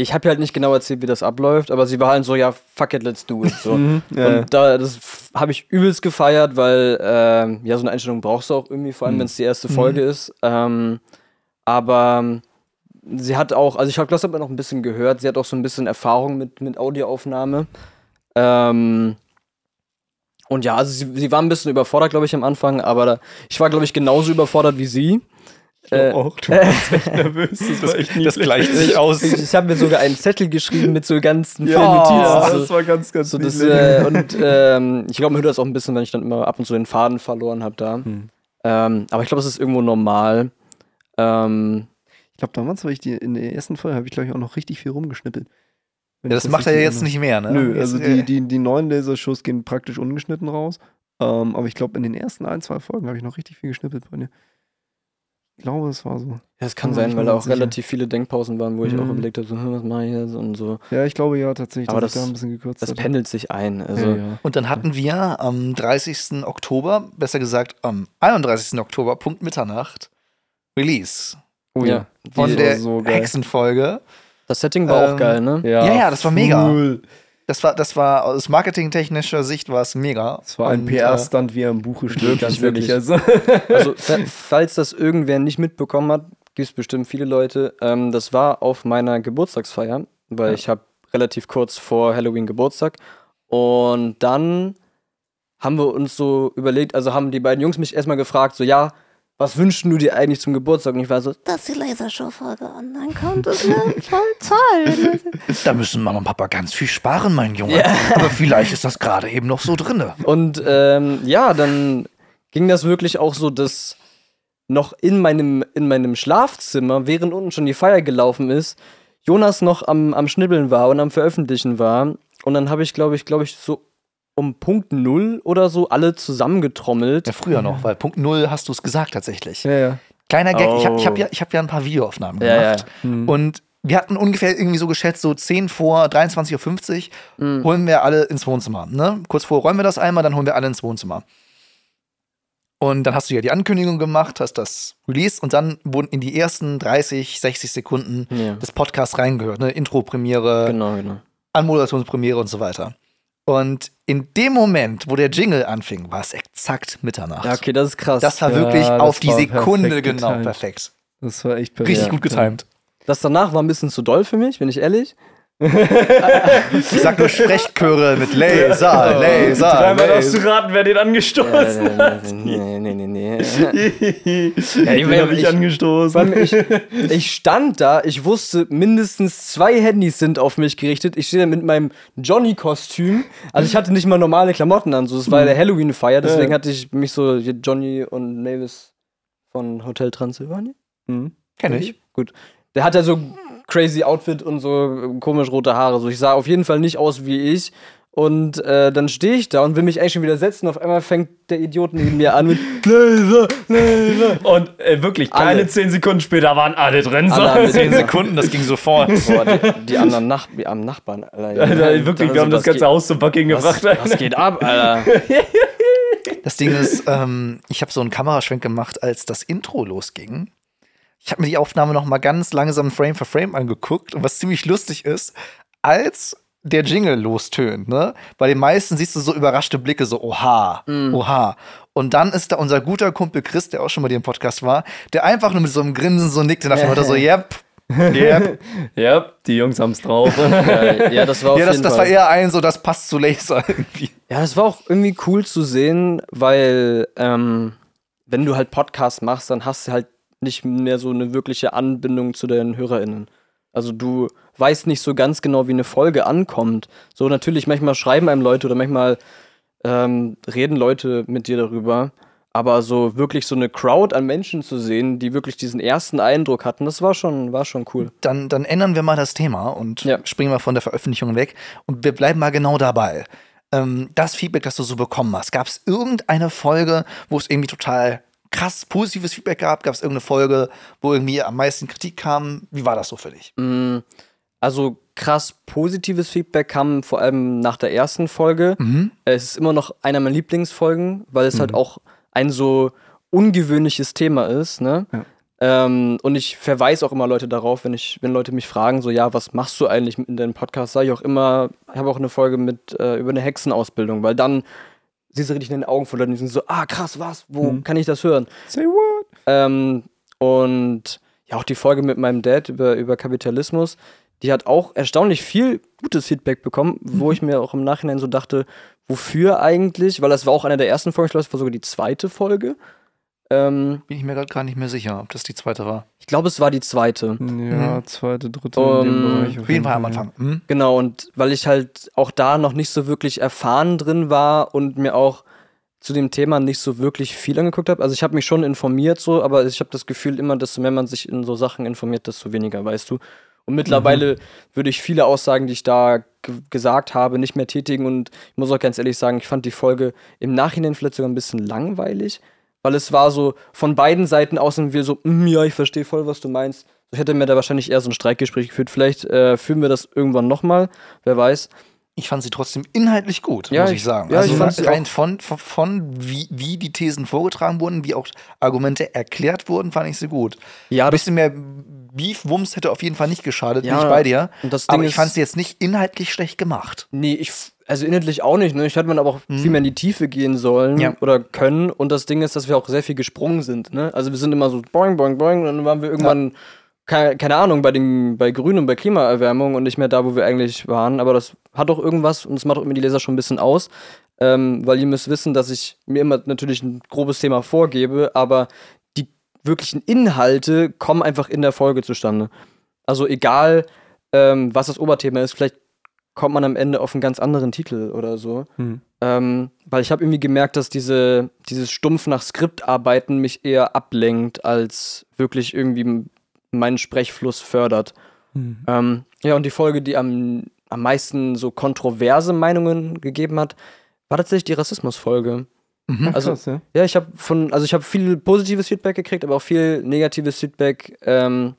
ich habe halt nicht genau erzählt, wie das abläuft, aber sie war halt so, ja, fuck it, let's do it. So. (laughs) Mhm, ja. Und da, das habe ich übelst gefeiert, weil, ähm, ja, so eine Einstellung brauchst du auch irgendwie, vor allem, wenn es die erste Folge ist. Ähm, aber ähm, sie hat auch, also ich habe das aber noch ein bisschen gehört, sie hat auch so ein bisschen Erfahrung mit, mit Audioaufnahme. Ähm, und ja, also sie, sie war ein bisschen überfordert, glaube ich, am Anfang, aber da, ich war, glaube ich, genauso überfordert wie sie. Äh, auch, du warst (laughs) echt nervös. Das, war echt Das gleicht sich aus. Ich, ich habe mir sogar einen Zettel geschrieben mit so ganzen Ja, Notizen. das war ganz, ganz So das, äh, und ähm, ich glaube, man hört das auch ein bisschen, wenn ich dann immer ab und zu den Faden verloren habe da. Hm. Ähm, aber ich glaube, es ist irgendwo normal. Ähm, Ich glaube, damals war ich die, in der ersten Folge, habe ich glaube ich auch noch richtig viel rumgeschnippelt. Ja, ich das macht er richtig jetzt nicht mehr, ne? Nö, also äh, die, die, die neuen Lasershows gehen praktisch ungeschnitten raus. Ähm, aber ich glaube, in den ersten ein, zwei Folgen habe ich noch richtig viel geschnippelt bei dir. Ich glaube, es war so. ja, das kann mir sein, weil da auch sicher. relativ viele Denkpausen waren, wo ich auch Mhm. überlegt habe, so, hm, was mache ich jetzt und so. Ja, ich glaube ja tatsächlich, Aber dass ich das- da ein bisschen gekürzt Das hatte. pendelt sich ein. Also, ja, ja. Und dann hatten wir am 30. Oktober, besser gesagt am 31. Oktober, Punkt Mitternacht, Release Oh ja. von der so. Hexenfolge. Das Setting war Ähm, auch geil, ne? Ja, ja, das war mega. Cool. Das war, das war aus marketingtechnischer Sicht war es mega. Das war ein Und, PR-Stand, wie er im Buche steht. Ganz wirklich. Also. (laughs) Also, (laughs) fa- falls das irgendwer nicht mitbekommen hat, gibt es bestimmt viele Leute. Ähm, das war auf meiner Geburtstagsfeier, weil Ja. ich habe relativ kurz vor Halloween Geburtstag. Und dann haben wir uns so überlegt, also haben die beiden Jungs mich erstmal gefragt, so, ja, was wünschen du dir eigentlich zum Geburtstag? Und ich war so, dass die Lasershow-Folge online kommt. Das wäre (laughs) voll toll. da müssen Mama und Papa ganz viel sparen, mein Junge. Aber vielleicht ist das gerade eben noch so drinne. Und ähm, ja, dann ging das wirklich auch so, dass noch in meinem, in meinem Schlafzimmer, während unten schon die Feier gelaufen ist, Jonas noch am, am Schnibbeln war und am Veröffentlichen war. Und dann habe ich, glaube ich, glaube ich, so um Punkt Null oder so alle zusammengetrommelt. Ja, früher noch, weil Punkt Null hast du es gesagt tatsächlich. ja, ja. Kleiner Gag, ich habe ich hab Oh. ja, ich hab ja ein paar Videoaufnahmen gemacht. ja. Hm. Und wir hatten ungefähr irgendwie so geschätzt, so 10 vor 23.50 Uhr Mhm. holen wir alle ins Wohnzimmer. Ne? Kurz vor räumen wir das einmal, dann holen wir alle ins Wohnzimmer. Und dann hast du ja die Ankündigung gemacht, hast das released und dann wurden in die ersten 30, 60 Sekunden Ja. des Podcasts reingehört. Ne? Intro-Premiere, Genau, genau. Anmoderationspremiere und so weiter. Und in dem Moment, wo der Jingle anfing, war es exakt Mitternacht. Ja, okay, das ist krass. Das war Ja, wirklich das auf die Sekunde perfekt genau getimed. perfekt. Das war echt perfekt. Richtig gut getimt. das danach war ein bisschen zu doll für mich, bin ich ehrlich. (laughs) Ich sag nur Sprechchöre mit Laser, Laser, Dreimal darfst du raten, wer den angestoßen hat. nee, nee, nee, nee. (laughs) ja, ich- ich- Vor angestoßen. ich, (laughs) ich stand da, ich wusste, mindestens zwei Handys sind auf mich gerichtet. Ich stehe da mit meinem Johnny-Kostüm. Also ich hatte nicht mal normale Klamotten an. So, es war ja der Halloween-Feier, deswegen Ja. hatte ich mich so Johnny und Mavis von Hotel Transylvania. Hm. Kenn ich. Gut. Der hat ja so crazy Outfit und so komisch rote Haare. So, ich sah auf jeden Fall nicht aus wie ich. Und äh, dann stehe ich da und will mich eigentlich schon wieder setzen. Auf einmal fängt der Idiot neben mir an mit (laughs) Laser, Laser. Und äh, wirklich, keine Alle. zehn Sekunden später waren alle drin. Alle So. Zehn (laughs) Sekunden, das ging sofort. (laughs) Boah, die, die anderen Nach die am Nachbarn, Alter. Alter, wirklich, wir haben das ganze Haus zum Bucking gebracht. was, was geht ab, Alter? Das Ding ist, ähm, ich habe so einen Kameraschwenk gemacht, als das Intro losging. Ich habe mir die Aufnahme noch mal ganz langsam Frame für Frame angeguckt und was ziemlich lustig ist, als der Jingle lostönt, ne? Bei den meisten siehst du so überraschte Blicke, so oha, oha. Und dann ist da unser guter Kumpel Chris, der auch schon mal hier im Podcast war, der einfach nur mit so einem Grinsen so nickte nach dem Motto so, yep, (laughs) yep. ja, die Jungs haben's drauf. ja, ja, das war (laughs) auf ja, das, jeden das Fall. war eher ein so, das passt zu Laser (laughs) irgendwie. Ja, das war auch irgendwie cool zu sehen, weil ähm, wenn du halt Podcasts machst, dann hast du halt nicht mehr so eine wirkliche Anbindung zu den HörerInnen. Also du weißt nicht so ganz genau, wie eine Folge ankommt. So natürlich, manchmal schreiben einem Leute oder manchmal ähm, reden Leute mit dir darüber. Aber so wirklich so eine Crowd an Menschen zu sehen, die wirklich diesen ersten Eindruck hatten, das war schon, war schon cool. Dann, dann ändern wir mal das Thema und Ja. springen mal von der Veröffentlichung weg und wir bleiben mal genau dabei. Ähm, das Feedback, das du so bekommen hast, gab es irgendeine Folge, wo es irgendwie total krass positives Feedback gab? Gab es irgendeine Folge, wo irgendwie am meisten Kritik kam? Wie war das so für dich? Mm, Also krass positives Feedback kam vor allem nach der ersten Folge. Es ist immer noch einer meiner Lieblingsfolgen, weil es halt auch ein so ungewöhnliches Thema ist, ne? Ja. Ähm, und ich verweise auch immer Leute darauf, wenn ich, wenn Leute mich fragen, so ja, was machst du eigentlich in deinem Podcast, sage ich auch immer, ich habe auch eine Folge mit äh, über eine Hexenausbildung, weil dann siehst du richtig in den Augen von Leuten, die sind so, ah krass, was, wo kann ich das hören? Say what? Ähm, und ja, auch die Folge mit meinem Dad über, über Kapitalismus, die hat auch erstaunlich viel gutes Feedback bekommen, wo ich mir auch im Nachhinein so dachte, wofür eigentlich? Weil das war auch eine der ersten Folgen, ich glaube, das war sogar die zweite Folge. Ähm, Bin ich mir gerade gar nicht mehr sicher, ob das die zweite war. ich glaube, es war die zweite. Ja, zweite, dritte Um, in dem Bereich. Auf jeden Fall am Anfang. Hm? Genau, und weil ich halt auch da noch nicht so wirklich erfahren drin war und mir auch zu dem Thema nicht so wirklich viel angeguckt habe. Also ich habe mich schon informiert so, aber ich habe das Gefühl immer, desto mehr man sich in so Sachen informiert, desto weniger weißt du. Und mittlerweile würde ich viele Aussagen, die ich da gesagt habe, nicht mehr tätigen. Und ich muss auch ganz ehrlich sagen, ich fand die Folge im Nachhinein vielleicht sogar ein bisschen langweilig, weil es war so von beiden Seiten aus und wir so, "Mm, ja, ich verstehe voll, was du meinst. Ich hätte mir da wahrscheinlich eher so ein Streikgespräch geführt. Vielleicht äh, führen wir das irgendwann nochmal, wer weiß. Ich fand sie trotzdem inhaltlich gut, Ja, muss ich- ich sagen. ja, also ich fand sie rein von, von, von wie, wie die Thesen vorgetragen wurden, wie auch Argumente erklärt wurden, fand ich sie gut. Ja, Ein bisschen mehr Beef-Wumms hätte auf jeden Fall nicht geschadet, Ja, bin ich bei dir. und das Ding aber ich fand sie jetzt nicht inhaltlich schlecht gemacht. nee, ich, also inhaltlich auch nicht. Ne? Ich hätte man aber auch viel mehr in die Tiefe gehen sollen Ja. oder können. Und das Ding ist, dass wir auch sehr viel gesprungen sind. Ne? Also wir sind immer so boing, boing, boing. Und dann waren wir irgendwann, keine, keine Ahnung, bei, den, bei Grün und bei Klimaerwärmung und nicht mehr da, wo wir eigentlich waren. Aber das hat auch irgendwas und das macht auch immer die Leser schon ein bisschen aus. Ähm, weil ihr müsst wissen, dass ich mir immer natürlich ein grobes Thema vorgebe, aber die wirklichen Inhalte kommen einfach in der Folge zustande. Also egal, ähm, was das Oberthema ist, vielleicht kommt man am Ende auf einen ganz anderen Titel oder so. Hm. Ähm, weil ich habe irgendwie gemerkt, dass diese, dieses stumpf nach Skript arbeiten mich eher ablenkt, als wirklich irgendwie meinen Sprechfluss fördert. Hm. Ähm, ja, und die Folge, die am, am meisten so kontroverse Meinungen gegeben hat, war tatsächlich die Rassismusfolge. Mhm. Also, Krass, ja. ja, ich habe von, also ich habe viel positives Feedback gekriegt, aber auch viel negatives Feedback. Ähm,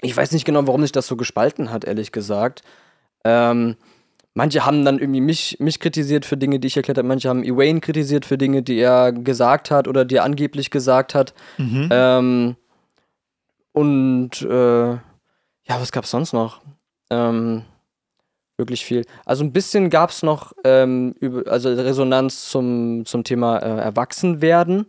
ich weiß nicht genau, warum sich das so gespalten hat, ehrlich gesagt. Ähm, manche haben dann irgendwie mich, mich kritisiert für Dinge, die ich erklärt habe. Manche haben Ewayn kritisiert für Dinge, die er gesagt hat oder die er angeblich gesagt hat. Mhm. Ähm, und äh, ja, was gab's sonst noch? Ähm, wirklich viel. Also ein bisschen gab's noch ähm, über, also Resonanz zum, zum Thema äh, Erwachsenwerden.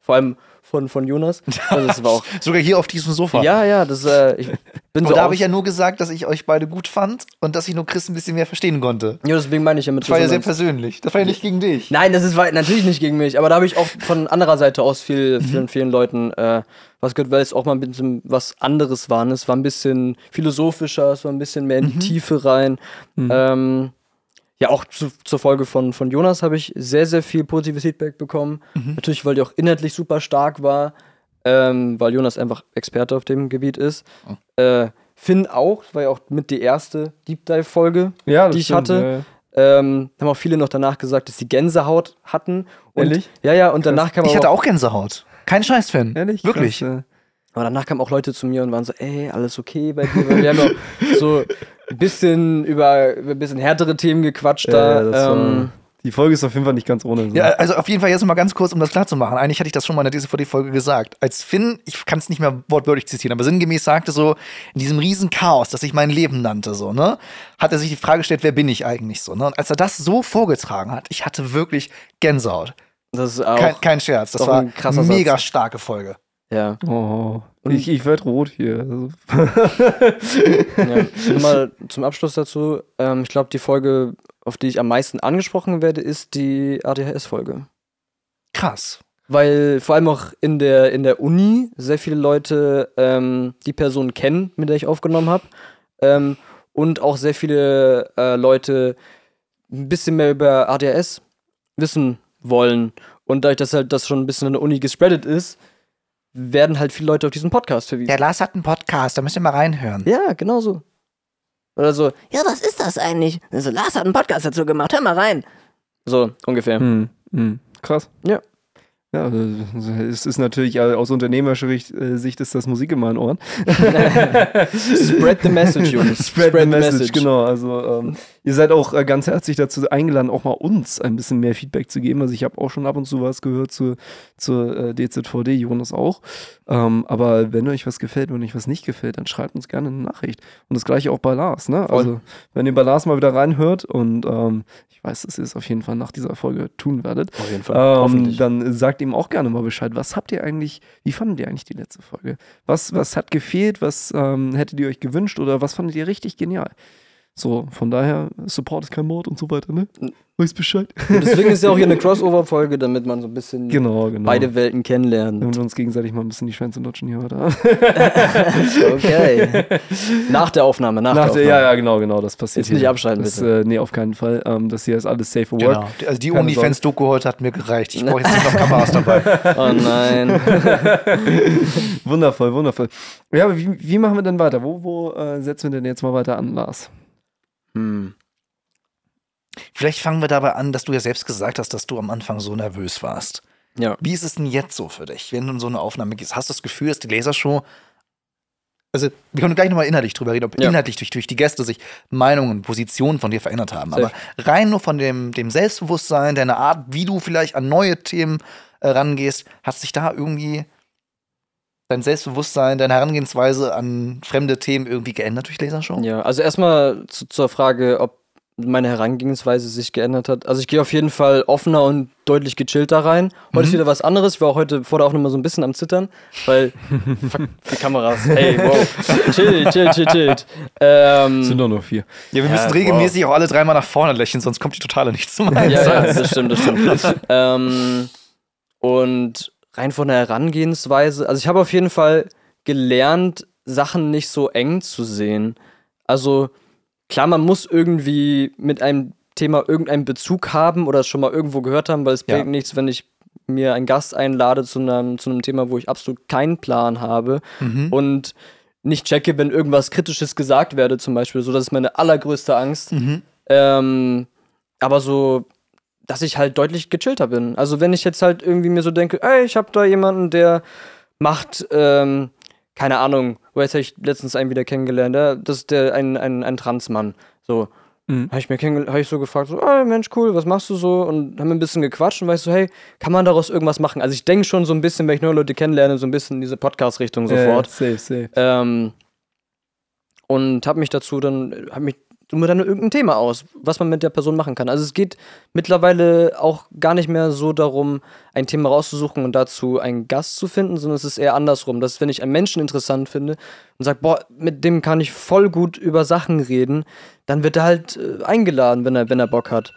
Vor allem von, von Jonas. (laughs) Also das war auch. Sogar hier auf diesem Sofa. ja, ja, das äh, ich bin Und so da habe ich ja nur gesagt, dass ich euch beide gut fand und dass ich nur Chris ein bisschen mehr verstehen konnte. ja, deswegen meine ich ja mit Das war ja sehr persönlich. Das war ja nicht gegen dich. Nein, das ist natürlich nicht gegen mich, aber da habe ich auch von anderer Seite aus viel, Mhm. vielen, vielen Leuten äh, was gehört, weil es auch mal ein bisschen was anderes war. ne? Es war ein bisschen philosophischer, es war ein bisschen mehr in Mhm. die Tiefe rein. Ähm, ja, auch zu, zur Folge von, von Jonas habe ich sehr, sehr viel positives Feedback bekommen. Mhm. Natürlich, weil die auch inhaltlich super stark war, ähm, weil Jonas einfach Experte auf dem Gebiet ist. Oh. Äh, Finn auch, war ja auch mit die erste Deep Dive-Folge Ja, die ich stimmt, hatte. ja, ja. ähm, haben auch viele noch danach gesagt, dass sie Gänsehaut hatten. Und, Ehrlich? Ja, ja, und danach kam Ich hatte auch, Gänsehaut. Kein Scheiß-Fan. Ehrlich? Wirklich. Krass. Aber danach kamen auch Leute zu mir und waren so, ey, alles okay bei dir? Weil wir haben auch so ein bisschen über, über ein bisschen härtere Themen gequatscht da. Ja, das ähm, die Folge ist auf jeden Fall nicht ganz ohne. so. Ja, also auf jeden Fall jetzt noch mal ganz kurz, um das klar zu machen. Eigentlich hatte ich das schon mal in der DSVD-Folge gesagt. Als Finn, ich kann es nicht mehr wortwörtlich zitieren, aber sinngemäß sagte so, in diesem riesen Chaos, das sich mein Leben nannte, so, ne, hat er sich die Frage gestellt, wer bin ich eigentlich so, ne? Und als er das so vorgetragen hat, ich hatte wirklich Gänsehaut. das ist auch, Kein, kein Scherz. Das war eine mega Satz. starke Folge. Ja. Oh, ich, ich werde rot hier. Also, (laughs) ja. (laughs) Nochmal zum Abschluss dazu. Ähm, ich glaube, die Folge, auf die ich am meisten angesprochen werde, ist die ADHS-Folge. Krass. weil vor allem auch in der, in der Uni sehr viele Leute ähm, die Person kennen, mit der ich aufgenommen habe. Ähm, und auch sehr viele äh, Leute ein bisschen mehr über ADHS wissen wollen. Und dadurch, dass halt das schon ein bisschen an der Uni gespreadet ist, werden halt viele Leute auf diesen Podcast verwiesen. Der Lars hat einen Podcast, da müsst ihr mal reinhören. Ja, genau so. Oder so, Ja, was ist das eigentlich? Also, Lars hat einen Podcast dazu gemacht. Hör mal rein. so ungefähr. Hm, hm. Krass. Ja. Ja, also, es ist natürlich äh, aus unternehmerischer Sicht, äh, Sicht ist das Musik in meinen Ohren. (laughs) Spread the message, Jungs. (laughs) Spread, the message, genau. Also ähm, ihr seid auch äh, ganz herzlich dazu eingeladen, auch mal uns ein bisschen mehr Feedback zu geben. Also ich habe auch schon ab und zu was gehört zu, zur äh, DZVD, Jonas auch. Ähm, aber wenn euch was gefällt, wenn euch was nicht gefällt, dann schreibt uns gerne eine Nachricht. Und das gleiche auch bei Lars. Ne? Voll. Also wenn ihr bei Lars mal wieder reinhört und ähm, ich weiß, dass ihr es auf jeden Fall nach dieser Folge tun werdet, Auf jeden Fall. ähm, dann sagt ihm auch gerne mal Bescheid. Was habt ihr eigentlich, wie fandet ihr eigentlich die letzte Folge? Was, was hat gefehlt? Was ähm, hättet ihr euch gewünscht oder was fandet ihr richtig genial? So, von daher, Support ist kein Mord und so weiter, ne? Weiß Bescheid. Und deswegen ist ja auch hier eine (laughs) Crossover-Folge, damit man so ein bisschen genau, genau. beide Welten kennenlernt. Damit wir uns gegenseitig mal ein bisschen die Schwänze lutschen hier heute. (laughs) Okay. nach der Aufnahme, nach, Nach der Aufnahme. ja, ja, genau, genau, das passiert. Jetzt nicht hier. abschalten, das, bitte. äh, Nee, auf keinen Fall. Ähm, das hier ist alles safe for work. Genau. Also die OnlyFans-Doku heute hat mir gereicht. Ich brauche jetzt nicht noch (laughs) Kameras dabei. Oh nein. Wundervoll, wundervoll. Ja, aber wie, wie machen wir denn weiter? Wo, wo äh, setzen wir denn jetzt mal weiter an, Lars? Hm. Vielleicht fangen wir dabei an, dass du ja selbst gesagt hast, dass du am Anfang so nervös warst. Ja. Wie ist es denn jetzt so für dich, wenn du in so eine Aufnahme gehst? Hast du das Gefühl, dass die Lasershow. Also, wir können gleich nochmal inhaltlich drüber reden, ob Ja. inhaltlich durch, durch die Gäste sich Meinungen, Positionen von dir verändert haben. Safe. Aber rein nur von dem, dem Selbstbewusstsein, deiner Art, wie du vielleicht an neue Themen äh, rangehst, hat sich da irgendwie dein Selbstbewusstsein, deine Herangehensweise an fremde Themen irgendwie geändert durch Lasershow? Ja, also erstmal zu, zur Frage, ob meine Herangehensweise sich geändert hat. Also ich gehe auf jeden Fall offener und deutlich gechillter rein. Heute ist wieder was anderes. Ich war auch heute vor der Aufnahme so ein bisschen am Zittern, weil (laughs) fuck, die Kameras. Hey, wow. Chill, chill, chill, chill. Ähm, Sind doch nur vier. Ja, wir Ja, müssen wow. regelmäßig auch alle dreimal nach vorne lächeln, sonst kommt die Totale nicht zum ja, Einsatz. ja, das stimmt, das stimmt. (laughs) ähm, und rein von der Herangehensweise, also ich habe auf jeden Fall gelernt, Sachen nicht so eng zu sehen. Also klar, man muss irgendwie mit einem Thema irgendeinen Bezug haben oder es schon mal irgendwo gehört haben, weil es Ja. bringt nichts, wenn ich mir einen Gast einlade zu einem, zu einem Thema, wo ich absolut keinen Plan habe Mhm. und nicht checke, wenn irgendwas Kritisches gesagt werde, zum Beispiel. So, das ist meine allergrößte Angst. Mhm. Ähm, aber so, dass ich halt deutlich gechillter bin. Also wenn ich jetzt halt irgendwie mir so denke, ey, ich habe da jemanden, der macht, ähm, keine Ahnung, wo jetzt habe ich letztens einen wieder kennengelernt, ja, das ist der, ein, ein, ein Transmann. So, Mhm. habe ich mir hab ich so gefragt, so, ey, Mensch, cool, was machst du so? Und haben wir ein bisschen gequatscht und war ich so, hey, kann man daraus irgendwas machen? Also ich denke schon so ein bisschen, wenn ich neue Leute kennenlerne, so ein bisschen in diese Podcast-Richtung sofort. Ja, safe, safe. Ähm, und habe mich dazu dann, habe mich suche mir dann irgendein Thema aus, was man mit der Person machen kann. Also es geht mittlerweile auch gar nicht mehr so darum, ein Thema rauszusuchen und dazu einen Gast zu finden, sondern es ist eher andersrum. Dass wenn ich einen Menschen interessant finde und sage, boah, mit dem kann ich voll gut über Sachen reden, dann wird er halt äh, eingeladen, wenn er, wenn er Bock hat.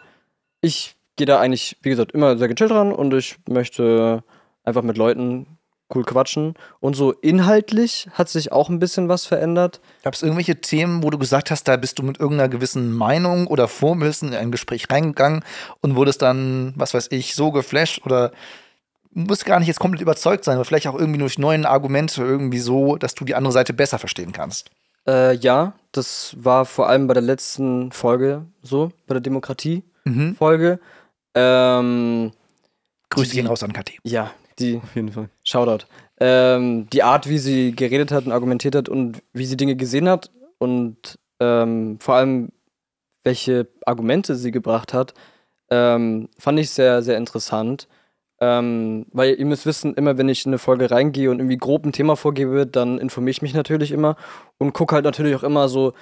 Ich gehe da eigentlich, wie gesagt, immer sehr gechillt dran und ich möchte einfach mit Leuten cool quatschen. Und so inhaltlich hat sich auch ein bisschen was verändert. Gab es irgendwelche Themen, wo du gesagt hast, da bist du mit irgendeiner gewissen Meinung oder Vorwissen in ein Gespräch reingegangen und wurdest dann, was weiß ich, so geflasht oder musst gar nicht jetzt komplett überzeugt sein, aber vielleicht auch irgendwie durch neuen Argumente irgendwie so, dass du die andere Seite besser verstehen kannst? Äh, ja, das war vor allem bei der letzten Folge so, bei der Demokratie-Folge. Ähm, Grüße Die- gehen raus an Kathi. ja, die Auf jeden Fall. Shoutout. Ähm, die Art, wie sie geredet hat und argumentiert hat und wie sie Dinge gesehen hat und ähm, vor allem, welche Argumente sie gebracht hat, ähm, fand ich sehr, sehr interessant. Ähm, weil ihr müsst wissen, immer wenn ich in eine Folge reingehe und irgendwie grob ein Thema vorgebe, dann informiere ich mich natürlich immer und gucke halt natürlich auch immer so,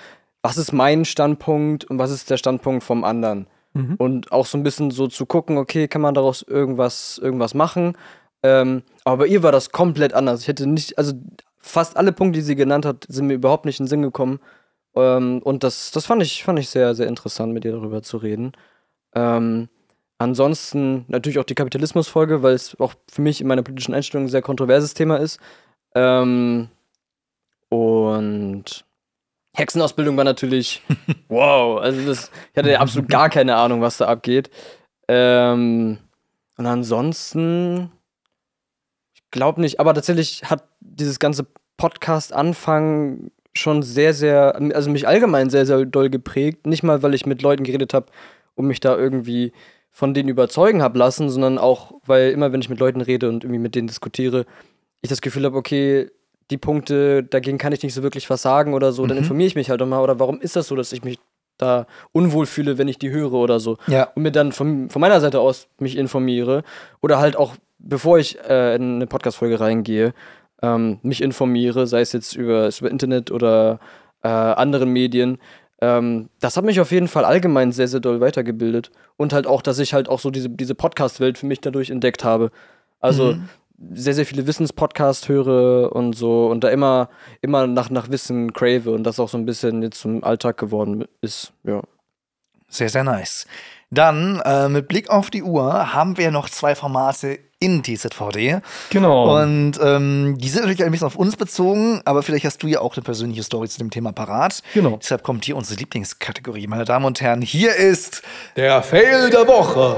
was ist mein Standpunkt und was ist der Standpunkt vom anderen. Mhm. Und auch so ein bisschen so zu gucken, okay, kann man daraus irgendwas, irgendwas machen? Ähm, aber bei ihr war das komplett anders. Ich hätte nicht, also fast alle Punkte, die sie genannt hat, sind mir überhaupt nicht in den Sinn gekommen. Ähm, und das, das fand ich, fand ich sehr, sehr interessant, mit ihr darüber zu reden. Ähm, ansonsten natürlich auch die Kapitalismusfolge, weil es auch für mich in meiner politischen Einstellung ein sehr kontroverses Thema ist. Ähm, und Hexenausbildung war natürlich (laughs) wow. Also das, ich hatte absolut gar keine Ahnung, was da abgeht. Ähm, und ansonsten, glaube nicht, aber tatsächlich hat dieses ganze Podcast-Anfang schon sehr, sehr, also mich allgemein sehr, sehr doll geprägt. Nicht mal, weil ich mit Leuten geredet habe und mich da irgendwie von denen überzeugen habe lassen, sondern auch, weil immer, wenn ich mit Leuten rede und irgendwie mit denen diskutiere, ich das Gefühl habe, okay, die Punkte, dagegen kann ich nicht so wirklich was sagen oder so, dann Mhm. informiere ich mich halt nochmal. Oder warum ist das so, dass ich mich da unwohl fühle, wenn ich die höre oder so? Ja. Und mir dann von, von meiner Seite aus mich informiere. Oder halt auch, bevor ich äh, in eine Podcast-Folge reingehe, ähm, mich informiere, sei es jetzt über, über Internet oder äh, anderen Medien. Ähm, das hat mich auf jeden Fall allgemein sehr, sehr doll weitergebildet. Und halt auch, dass ich halt auch so diese, diese Podcast-Welt für mich dadurch entdeckt habe. Also sehr, sehr viele Wissenspodcasts höre und so und da immer, immer nach, nach Wissen crave und das auch so ein bisschen jetzt zum Alltag geworden ist. Ja. Sehr, sehr nice. Dann, äh, mit Blick auf die Uhr, haben wir noch zwei Formate in TZVD. Genau. Und ähm, die sind natürlich ein bisschen auf uns bezogen, aber vielleicht hast du ja auch eine persönliche Story zu dem Thema parat. Genau. Deshalb kommt hier unsere Lieblingskategorie. Meine Damen und Herren, hier ist der Fail der Woche.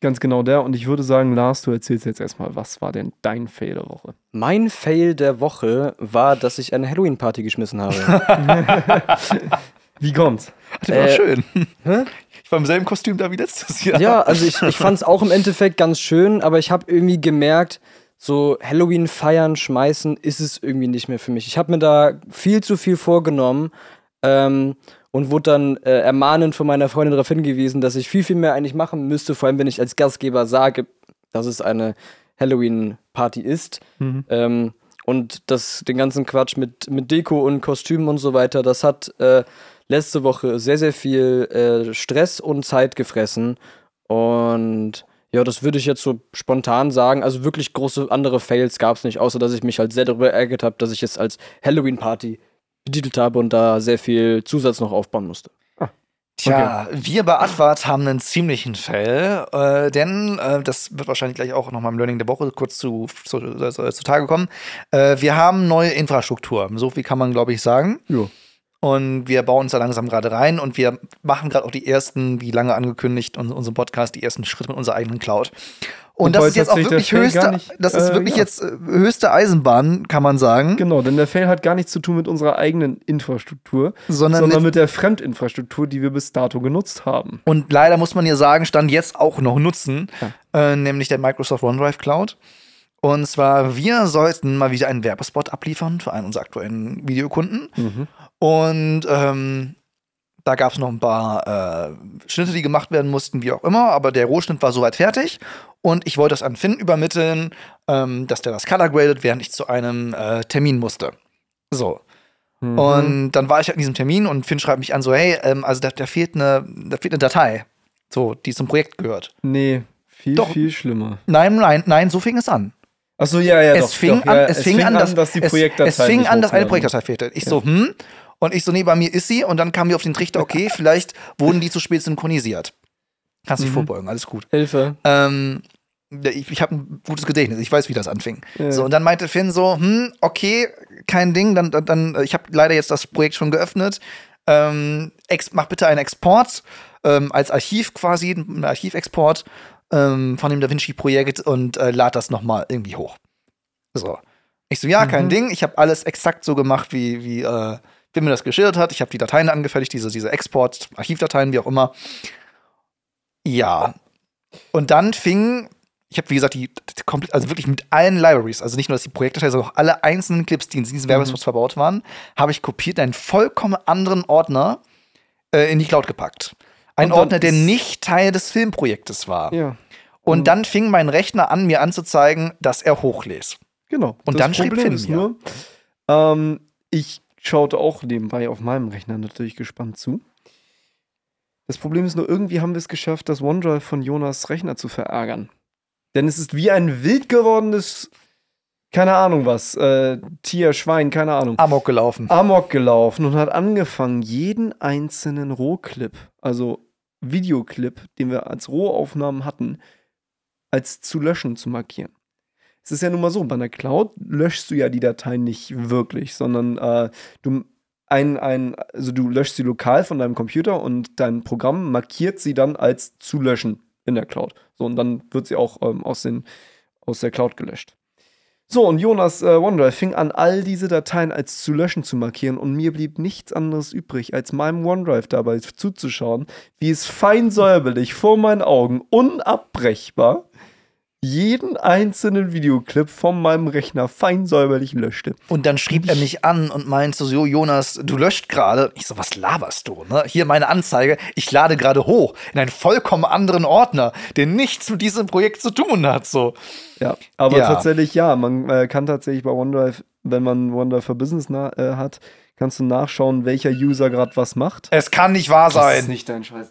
Ganz genau der. Und ich würde sagen, Lars, du erzählst jetzt erstmal, was war denn dein Fail der Woche? Mein Fail der Woche war, dass ich eine Halloween-Party geschmissen habe. (laughs) Wie kommt's? (laughs) Das war Äh, schön. Ich war im selben Kostüm da wie letztes Jahr. ja, also ich, ich (laughs) fand es auch im Endeffekt ganz schön, aber ich habe irgendwie gemerkt, so Halloween feiern, schmeißen, ist es irgendwie nicht mehr für mich. Ich habe mir da viel zu viel vorgenommen ähm, und wurde dann äh, ermahnend von meiner Freundin darauf hingewiesen, dass ich viel, viel mehr eigentlich machen müsste, vor allem wenn ich als Gastgeber sage, dass es eine Halloween-Party ist. Ähm, und das, den ganzen Quatsch mit, mit Deko und Kostümen und so weiter, das hat äh, letzte Woche sehr, sehr viel äh, Stress und Zeit gefressen. Und ja, das würde ich jetzt so spontan sagen. Also wirklich große andere Fails gab es nicht, außer dass ich mich halt sehr darüber ärgert habe, dass ich es als Halloween-Party betitelt habe und da sehr viel Zusatz noch aufbauen musste. Tja, wir bei Advart haben einen ziemlichen Fail, äh, denn äh, das wird wahrscheinlich gleich auch noch mal im Learning der Woche kurz zu, zu, zu, zutage kommen. Äh, wir haben neue Infrastruktur, so viel kann man, glaube ich, sagen. Ja. Und wir bauen uns da langsam gerade rein und wir machen gerade auch die ersten, wie lange angekündigt, in unserem Podcast, die ersten Schritte mit unserer eigenen Cloud. Und Wobei das ist jetzt auch wirklich höchste, nicht, das ist äh, wirklich ja. jetzt äh, höchste Eisenbahn, kann man sagen. Genau, denn der Fail hat gar nichts zu tun mit unserer eigenen Infrastruktur, Sondern sondern, mit- mit, der Fremdinfrastruktur, die wir bis dato genutzt haben. Und leider muss man ja sagen, stand jetzt auch noch nutzen, äh, nämlich der Microsoft OneDrive Cloud. Und zwar, wir sollten mal wieder einen Werbespot abliefern für einen unserer aktuellen Videokunden. Und ähm, da gab es noch ein paar äh, Schnitte, die gemacht werden mussten, wie auch immer, aber der Rohschnitt war soweit fertig. Und ich wollte das an Finn übermitteln, ähm, dass der das color gradet, während ich zu einem äh, Termin musste. So. Mhm. Und dann war ich halt in diesem Termin und Finn schreibt mich an, so, hey, ähm, also da, da, fehlt eine, da fehlt eine Datei, so, die zum Projekt gehört. Nee, viel, Doch. viel schlimmer. Nein, nein, nein, so fing es an. Achso, ja, ja, es, doch, fing doch, an, ja, es, fing an, dass, dass die es, Projektdatei es fing nicht an, dass eine. Projektdatei fehlte. Ich so, hm? Und ich so, nee, bei mir ist sie. Und dann kamen wir auf den Trichter, okay, (laughs) vielleicht wurden die zu spät synchronisiert. Kannst dich Mhm. vorbeugen, alles gut. Hilfe. Ähm, ja, ich ich habe ein gutes Gedächtnis, ich weiß, wie das anfing. Ja. So, und dann meinte Finn so, hm, okay, kein Ding, dann, dann, dann ich habe leider jetzt das Projekt schon geöffnet. Ähm, mach bitte einen Export ähm, als Archiv quasi, einen Archivexport ähm, von dem DaVinci-Projekt und äh, lad das nochmal irgendwie hoch. So. Ich so, ja, kein Mhm. Ding, ich habe alles exakt so gemacht, wie, wie äh, Finn mir das geschildert hat. Ich habe die Dateien angefertigt, diese, diese Export, Archivdateien, wie auch immer. Ja. Und dann fing, ich habe wie gesagt, die, die komplett, also wirklich mit allen Libraries, also nicht nur dass die Projektdatei, sondern auch alle einzelnen Clips, die in diesen Werbespots verbaut waren, habe ich kopiert, in einen vollkommen anderen Ordner äh, in die Cloud gepackt. Ein Ordner, der ist- nicht Teil des Filmprojektes war. Ja, Und dann fing mein Rechner an, mir anzuzeigen, dass er hochlädt. genau. Und das dann schrieb Problem Finn ist mir. nur, ähm, ich schaute auch nebenbei auf meinem Rechner natürlich gespannt zu. Das Problem ist nur, irgendwie haben wir es geschafft, das OneDrive von Jonas Rechner zu verärgern. Denn es ist wie ein wild gewordenes, keine Ahnung was, äh, Tier, Schwein, keine Ahnung. Amok gelaufen. Amok gelaufen und hat angefangen, jeden einzelnen Rohclip, also Videoclip, den wir als Rohaufnahmen hatten, als zu löschen zu markieren. Es ist ja nun mal so, bei einer Cloud löschst du ja die Dateien nicht wirklich, sondern äh, du ein, ein, also du löschst sie lokal von deinem Computer und dein Programm markiert sie dann als zu löschen in der Cloud. So, und dann wird sie auch ähm, aus, den, aus der Cloud gelöscht. So, und Jonas äh, OneDrive fing an, all diese Dateien als zu löschen zu markieren und mir blieb nichts anderes übrig, als meinem OneDrive dabei zuzuschauen, wie es fein säuberlich vor meinen Augen unabbrechbar jeden einzelnen Videoclip von meinem Rechner fein säuberlich löschte. Und dann schrieb er mich an und meinte so, Jonas, du löscht gerade. Ich so, was laberst du? Ne? Hier meine Anzeige. Ich lade gerade hoch in einen vollkommen anderen Ordner, der nichts mit diesem Projekt zu tun hat. So. Ja, aber Ja. tatsächlich ja, man äh, kann tatsächlich bei OneDrive, wenn man OneDrive für Business na, äh, hat, kannst du nachschauen, welcher User gerade was macht. Es kann nicht wahr sein. nicht dein Scheiß.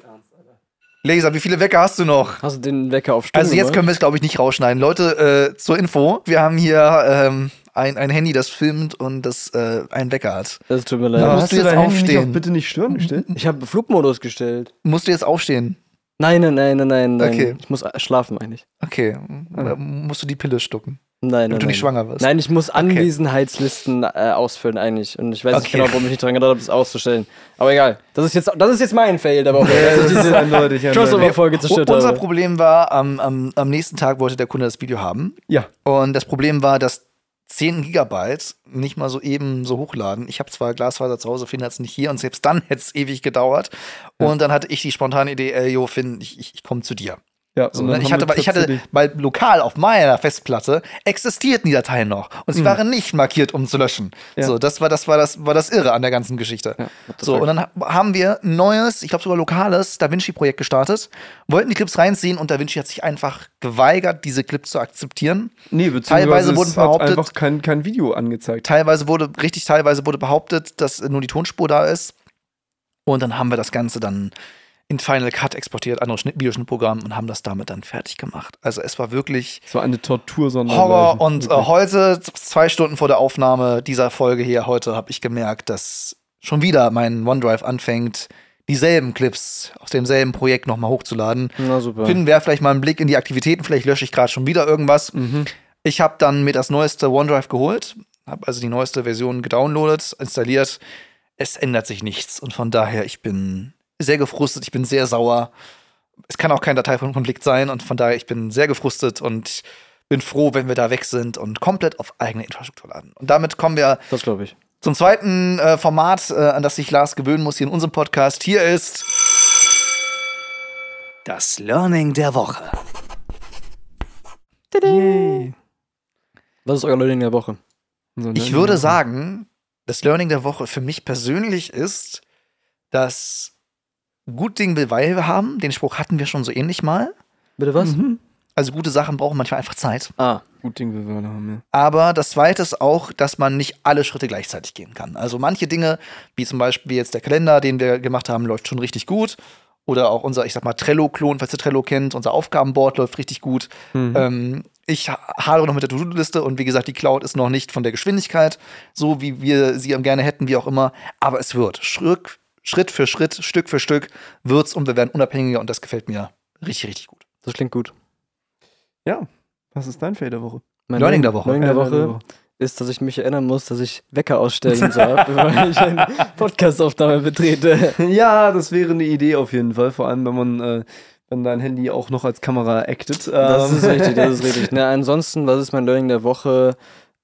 Laser, wie viele Wecker hast du noch? Hast du den Wecker auf Stumm Also jetzt gemacht? können wir es, glaube ich, nicht rausschneiden. Leute, äh, zur Info, wir haben hier ähm, ein, ein Handy, das filmt und das äh, einen Wecker hat. Das tut mir Ja, leid. musst hast du jetzt dein Handy nicht aufstehen? auf bitte nicht stören gestellt? Ich habe Flugmodus gestellt. Musst du jetzt aufstehen? Nein, nein, nein, nein, nein. Okay. Ich muss schlafen eigentlich. Okay, äh, musst du die Pille stucken, Nein, damit nein. du nicht nein. schwanger wirst. Nein, ich muss Anwesenheitslisten äh, ausfüllen eigentlich. Und ich weiß nicht Okay. genau, warum ich nicht dran gedacht habe, das auszustellen. Aber egal. Das ist jetzt, das ist jetzt mein Fail der Woche. dass ich diese (laughs) eindeutig, Crossover-Folge zerstört Unser habe. Problem war, am, am, am nächsten Tag wollte der Kunde das Video haben. Ja. Und das Problem war, dass 10 Gigabyte nicht mal so eben so hochladen. Ich habe zwar Glasfaser zu Hause, Finn hat es nicht hier und selbst dann hätte es ewig gedauert. Und dann hatte ich die spontane Idee, ey, jo, Finn, ich, ich, ich komme zu dir. Ja, So, ne? ich, hatte, ich hatte, weil lokal auf meiner Festplatte existierten die Dateien noch und sie waren nicht markiert, um zu löschen. Ja. So, das war das war das war das Irre an der ganzen Geschichte. Ja, so und dann ha- haben wir ein neues, ich glaube sogar lokales DaVinci-Projekt gestartet, wollten die Clips reinziehen und DaVinci hat sich einfach geweigert, diese Clips zu akzeptieren. Nee, beziehungsweise Teilweise wurden hat behauptet- einfach kein, kein Video angezeigt. Teilweise wurde richtig, teilweise wurde behauptet, dass nur die Tonspur da ist. Und dann haben wir das Ganze dann in Final Cut exportiert, andere Schnitt Videoschnittprogramm und haben das damit dann fertig gemacht. Also es war wirklich Es war eine Tortur, sondern Horror und äh, heute, zwei Stunden vor der Aufnahme dieser Folge hier heute, habe ich gemerkt, dass schon wieder mein OneDrive anfängt, dieselben Clips aus demselben Projekt nochmal hochzuladen. Na super. Finden wir vielleicht mal einen Blick in die Aktivitäten, vielleicht lösche ich gerade schon wieder irgendwas. Mhm. Ich habe dann mir das neueste OneDrive geholt, habe also die neueste Version gedownloadet, installiert. Es ändert sich nichts und von daher, ich bin sehr gefrustet, ich bin sehr sauer. Es kann auch kein Dateikonflikt sein und von daher, ich bin sehr gefrustet und bin froh, wenn wir da weg sind und komplett auf eigene Infrastruktur laden. Und damit kommen wir Das glaube ich. zum zweiten äh, Format, äh, an das sich Lars gewöhnen muss hier in unserem Podcast. Hier ist das Learning der Woche. Yay. Was ist euer Learning der Woche? So? Ich würde sagen, das Learning der Woche für mich persönlich ist, dass gut Ding will Weile haben. Den Spruch hatten wir schon so ähnlich mal. Bitte was? Mhm. Also gute Sachen brauchen manchmal einfach Zeit. Ah, Gut Ding wir wollen haben, ja. Aber das Zweite ist auch, dass man nicht alle Schritte gleichzeitig gehen kann. Also manche Dinge, wie zum Beispiel jetzt der Kalender, den wir gemacht haben, läuft schon richtig gut. Oder auch unser, ich sag mal, Trello-Klon, falls ihr Trello kennt, unser Aufgabenboard läuft richtig gut. Mhm. Ähm, ich ha- hadere noch mit der To-Do-Liste und wie gesagt, die Cloud ist noch nicht von der Geschwindigkeit, so wie wir sie gerne hätten, wie auch immer. Aber es wird. Schritt, Schritt für Schritt, Stück für Stück wird's und wir werden unabhängiger und das gefällt mir richtig, richtig gut. das klingt gut. Ja. Was ist dein Fail der Woche? Mein Learning der Woche. Learning der Woche ist, dass ich mich erinnern muss, dass ich Wecker ausstellen soll, (laughs) bevor ich eine Podcastaufnahme betrete. (laughs) Ja, das wäre eine Idee auf jeden Fall. Vor allem, wenn man, äh, wenn dein Handy auch noch als Kamera actet. Das Ähm, ist richtig, das ist (laughs) richtig. Na, ansonsten, was ist mein Learning der Woche?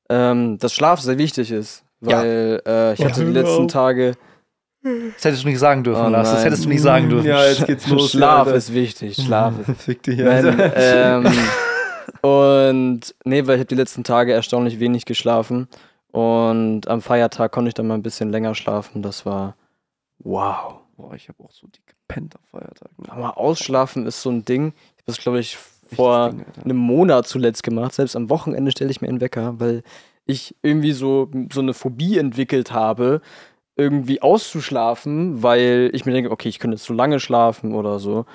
Ähm, dass Schlaf sehr wichtig ist. Ja. Weil äh, ich Ja, hatte die letzten. Tage. Das hättest du nicht sagen dürfen, Oh Lars. Das hättest du nicht sagen dürfen. Ja, jetzt geht's los. Schlaf Alter. ist wichtig. Schlaf ist (laughs) Fick dich, Wenn, Alter. ähm, (laughs) und nee, weil ich habe die letzten Tage erstaunlich wenig geschlafen. Und am Feiertag konnte ich dann mal ein bisschen länger schlafen. Das war wow. Boah, ich habe auch so die gepennt am Feiertag. ne? Aber ausschlafen ist so ein Ding. Ich habe das, glaube ich, vor Ding, einem Monat zuletzt gemacht. Selbst am Wochenende stelle ich mir einen Wecker, weil ich irgendwie so, so eine Phobie entwickelt habe, irgendwie auszuschlafen, weil ich mir denke, okay, ich könnte jetzt zu lange schlafen oder so.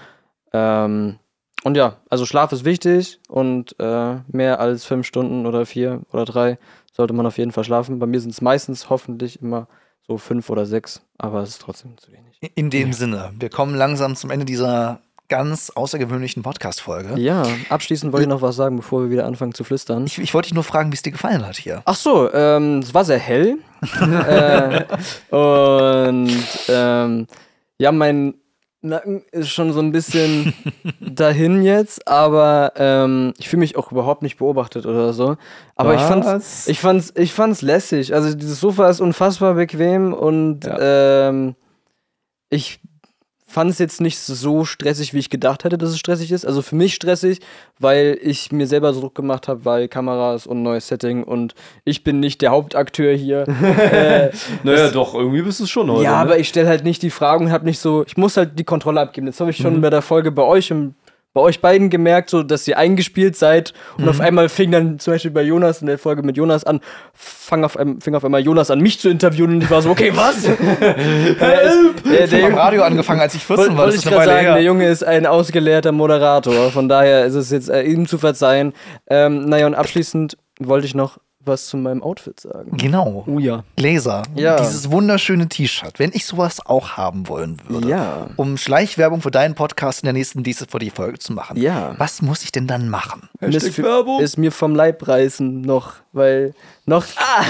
Ähm, und ja, also Schlaf ist wichtig und äh, mehr als fünf Stunden oder vier oder drei sollte man auf jeden Fall schlafen. Bei mir sind es meistens hoffentlich immer so fünf oder sechs, aber es ist trotzdem zu wenig. In dem Sinne, wir kommen langsam zum Ende dieser ganz außergewöhnlichen Podcast-Folge. Ja, abschließend wollte ich noch was sagen, bevor wir wieder anfangen zu flüstern. Ich, ich wollte dich nur fragen, wie es dir gefallen hat hier. Ach so, ähm, es war sehr hell. (laughs) äh, und ähm, ja, mein Nacken ist schon so ein bisschen (laughs) dahin jetzt, aber ähm, ich fühle mich auch überhaupt nicht beobachtet oder so. Aber ich fand's, Was? ich fand's, ich fand's lässig. Also dieses Sofa ist unfassbar bequem und Ja. ähm, ich fand es jetzt nicht so stressig, wie ich gedacht hätte, dass es stressig ist. Also für mich stressig, weil ich mir selber so Druck gemacht habe, weil Kameras und neues Setting und ich bin nicht der Hauptakteur hier. (laughs) äh, Naja, doch, irgendwie bist du es schon heute. ja, ne? aber ich stelle halt nicht die Fragen und habe nicht so, ich muss halt die Kontrolle abgeben. Das habe ich Mhm. schon bei der Folge bei euch im bei euch beiden gemerkt, so dass ihr eingespielt seid und Mhm. auf einmal fing dann zum Beispiel bei Jonas in der Folge mit Jonas an, fang auf, fing auf einmal Jonas an, mich zu interviewen und ich war so, okay, was? (laughs) der ist, der, der, Radio angefangen, als ich 14 wollte war. wollte ich gerade sagen, her. der Junge ist ein ausgelehrter Moderator. Von daher ist es jetzt äh, ihm zu verzeihen. Ähm, naja, und abschließend wollte ich noch was zu meinem Outfit sagen. Genau. Oh ja. Laser. Ja. Dieses wunderschöne T-Shirt. Wenn ich sowas auch haben wollen würde, Ja. um Schleichwerbung für deinen Podcast in der nächsten DCVD-Folge zu machen, Ja. was muss ich denn dann machen? ist, Hashtag Werbung. ist mir vom Leib reißen noch, weil noch, (laughs) ah,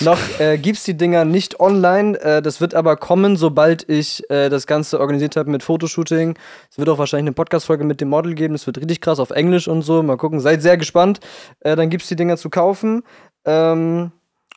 noch äh, gibt's die Dinger nicht online. Äh, das wird aber kommen, sobald ich äh, das Ganze organisiert habe mit Fotoshooting. Es wird auch wahrscheinlich eine Podcast-Folge mit dem Model geben. Das wird richtig krass auf Englisch und so. Mal gucken, seid sehr gespannt. Äh, dann gibt's die Dinger zu kaufen. Ähm,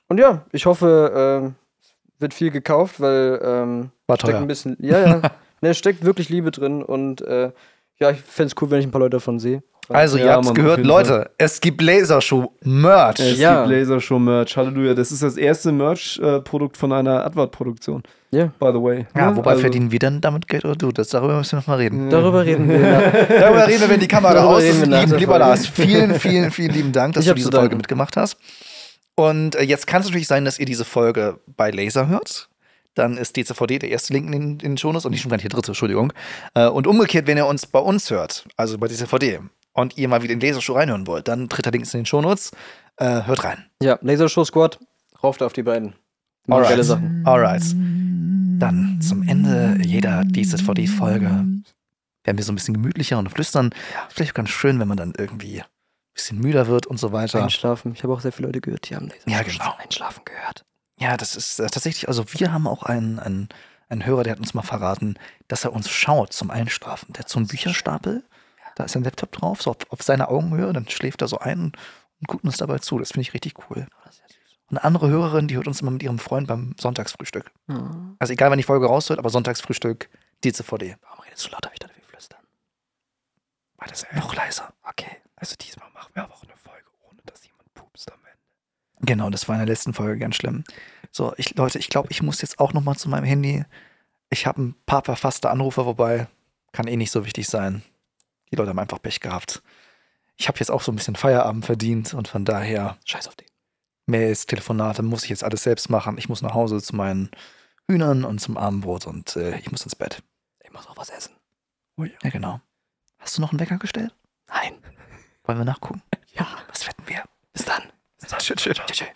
und ja, ich hoffe, es wird viel gekauft, weil ähm, War steckt ein bisschen, ja, ja, (laughs) ne, steckt wirklich Liebe drin und äh, ja, ich fände es cool, wenn ich ein paar Leute davon sehe. Also, Ja, ihr habt's Mann, auf gehört, Leute, es gibt Lasershow-Merch. Es Ja. gibt Lasershow-Merch. Halleluja. Das ist das erste Merch-Produkt von einer Advert-Produktion. Ja. By the way. Ja, Ne? wobei Also- verdienen wir denn damit Geld oder du? Das, darüber müssen wir noch mal reden. Darüber reden wir. (laughs) Darüber reden wir, wenn die Kamera aus ist. wir nach Lieb, der lieber. Lars, vielen, vielen, vielen lieben Dank, (laughs) dass Ich du diese Folge mitgemacht hast. Und äh, jetzt kann es natürlich sein, dass ihr diese Folge bei Laser hört. Dann ist DCVD der erste Link in den, in den Shownotes und nicht schon gar nicht der dritte, Entschuldigung. Äh, und umgekehrt, wenn ihr uns bei uns hört, also bei DCVD, und ihr mal wieder in Lasershow reinhören wollt, dann dritter Link ist in den Shownotes. Äh, hört rein. Ja, Lasershow Squad, rauft auf die beiden. Geile Sachen. Alright. Dann zum Ende jeder DCVD-Folge werden wir so ein bisschen gemütlicher und flüstern. Vielleicht auch ganz schön, wenn man dann irgendwie bisschen müder wird und so weiter. Einschlafen. Ich habe auch sehr viele Leute gehört, die haben Lasershow Ja, genau. Einschlafen gehört. Ja, das ist äh, tatsächlich, also wir haben auch einen, einen, einen Hörer, der hat uns mal verraten, dass er uns schaut zum Einschlafen. Der hat so einen Bücherstapel, da ist ein Laptop drauf, so auf, auf seiner Augenhöhe, dann schläft er so ein und guckt uns dabei zu. Das finde ich richtig cool. Und eine andere Hörerin, die hört uns immer mit ihrem Freund beim Sonntagsfrühstück. Also egal, wann die Folge raushört, aber Sonntagsfrühstück, DCVD. Warum redest du lauter, wie ich flüstern? War das noch leiser? Okay. Also diesmal machen wir aber auch eine Folge, ohne dass jemand pupst am Ende. Genau, das war in der letzten Folge ganz schlimm. So, ich, Leute, ich glaube, ich muss jetzt auch noch mal zu meinem Handy. Ich habe ein paar verfasste Anrufe, wobei kann eh nicht so wichtig sein. Die Leute haben einfach Pech gehabt. Ich habe jetzt auch so ein bisschen Feierabend verdient und von daher Scheiß auf die. Mails, Telefonate, muss ich jetzt alles selbst machen. Ich muss nach Hause zu meinen Hühnern und zum Abendbrot und äh, ich muss ins Bett. Ich muss auch was essen. Ja, genau. Hast du noch einen Wecker gestellt? Nein. Wollen wir nachgucken? Ja. Was wetten wir? Bis dann. Tschüss, tschüss. Tschüss. tschüss.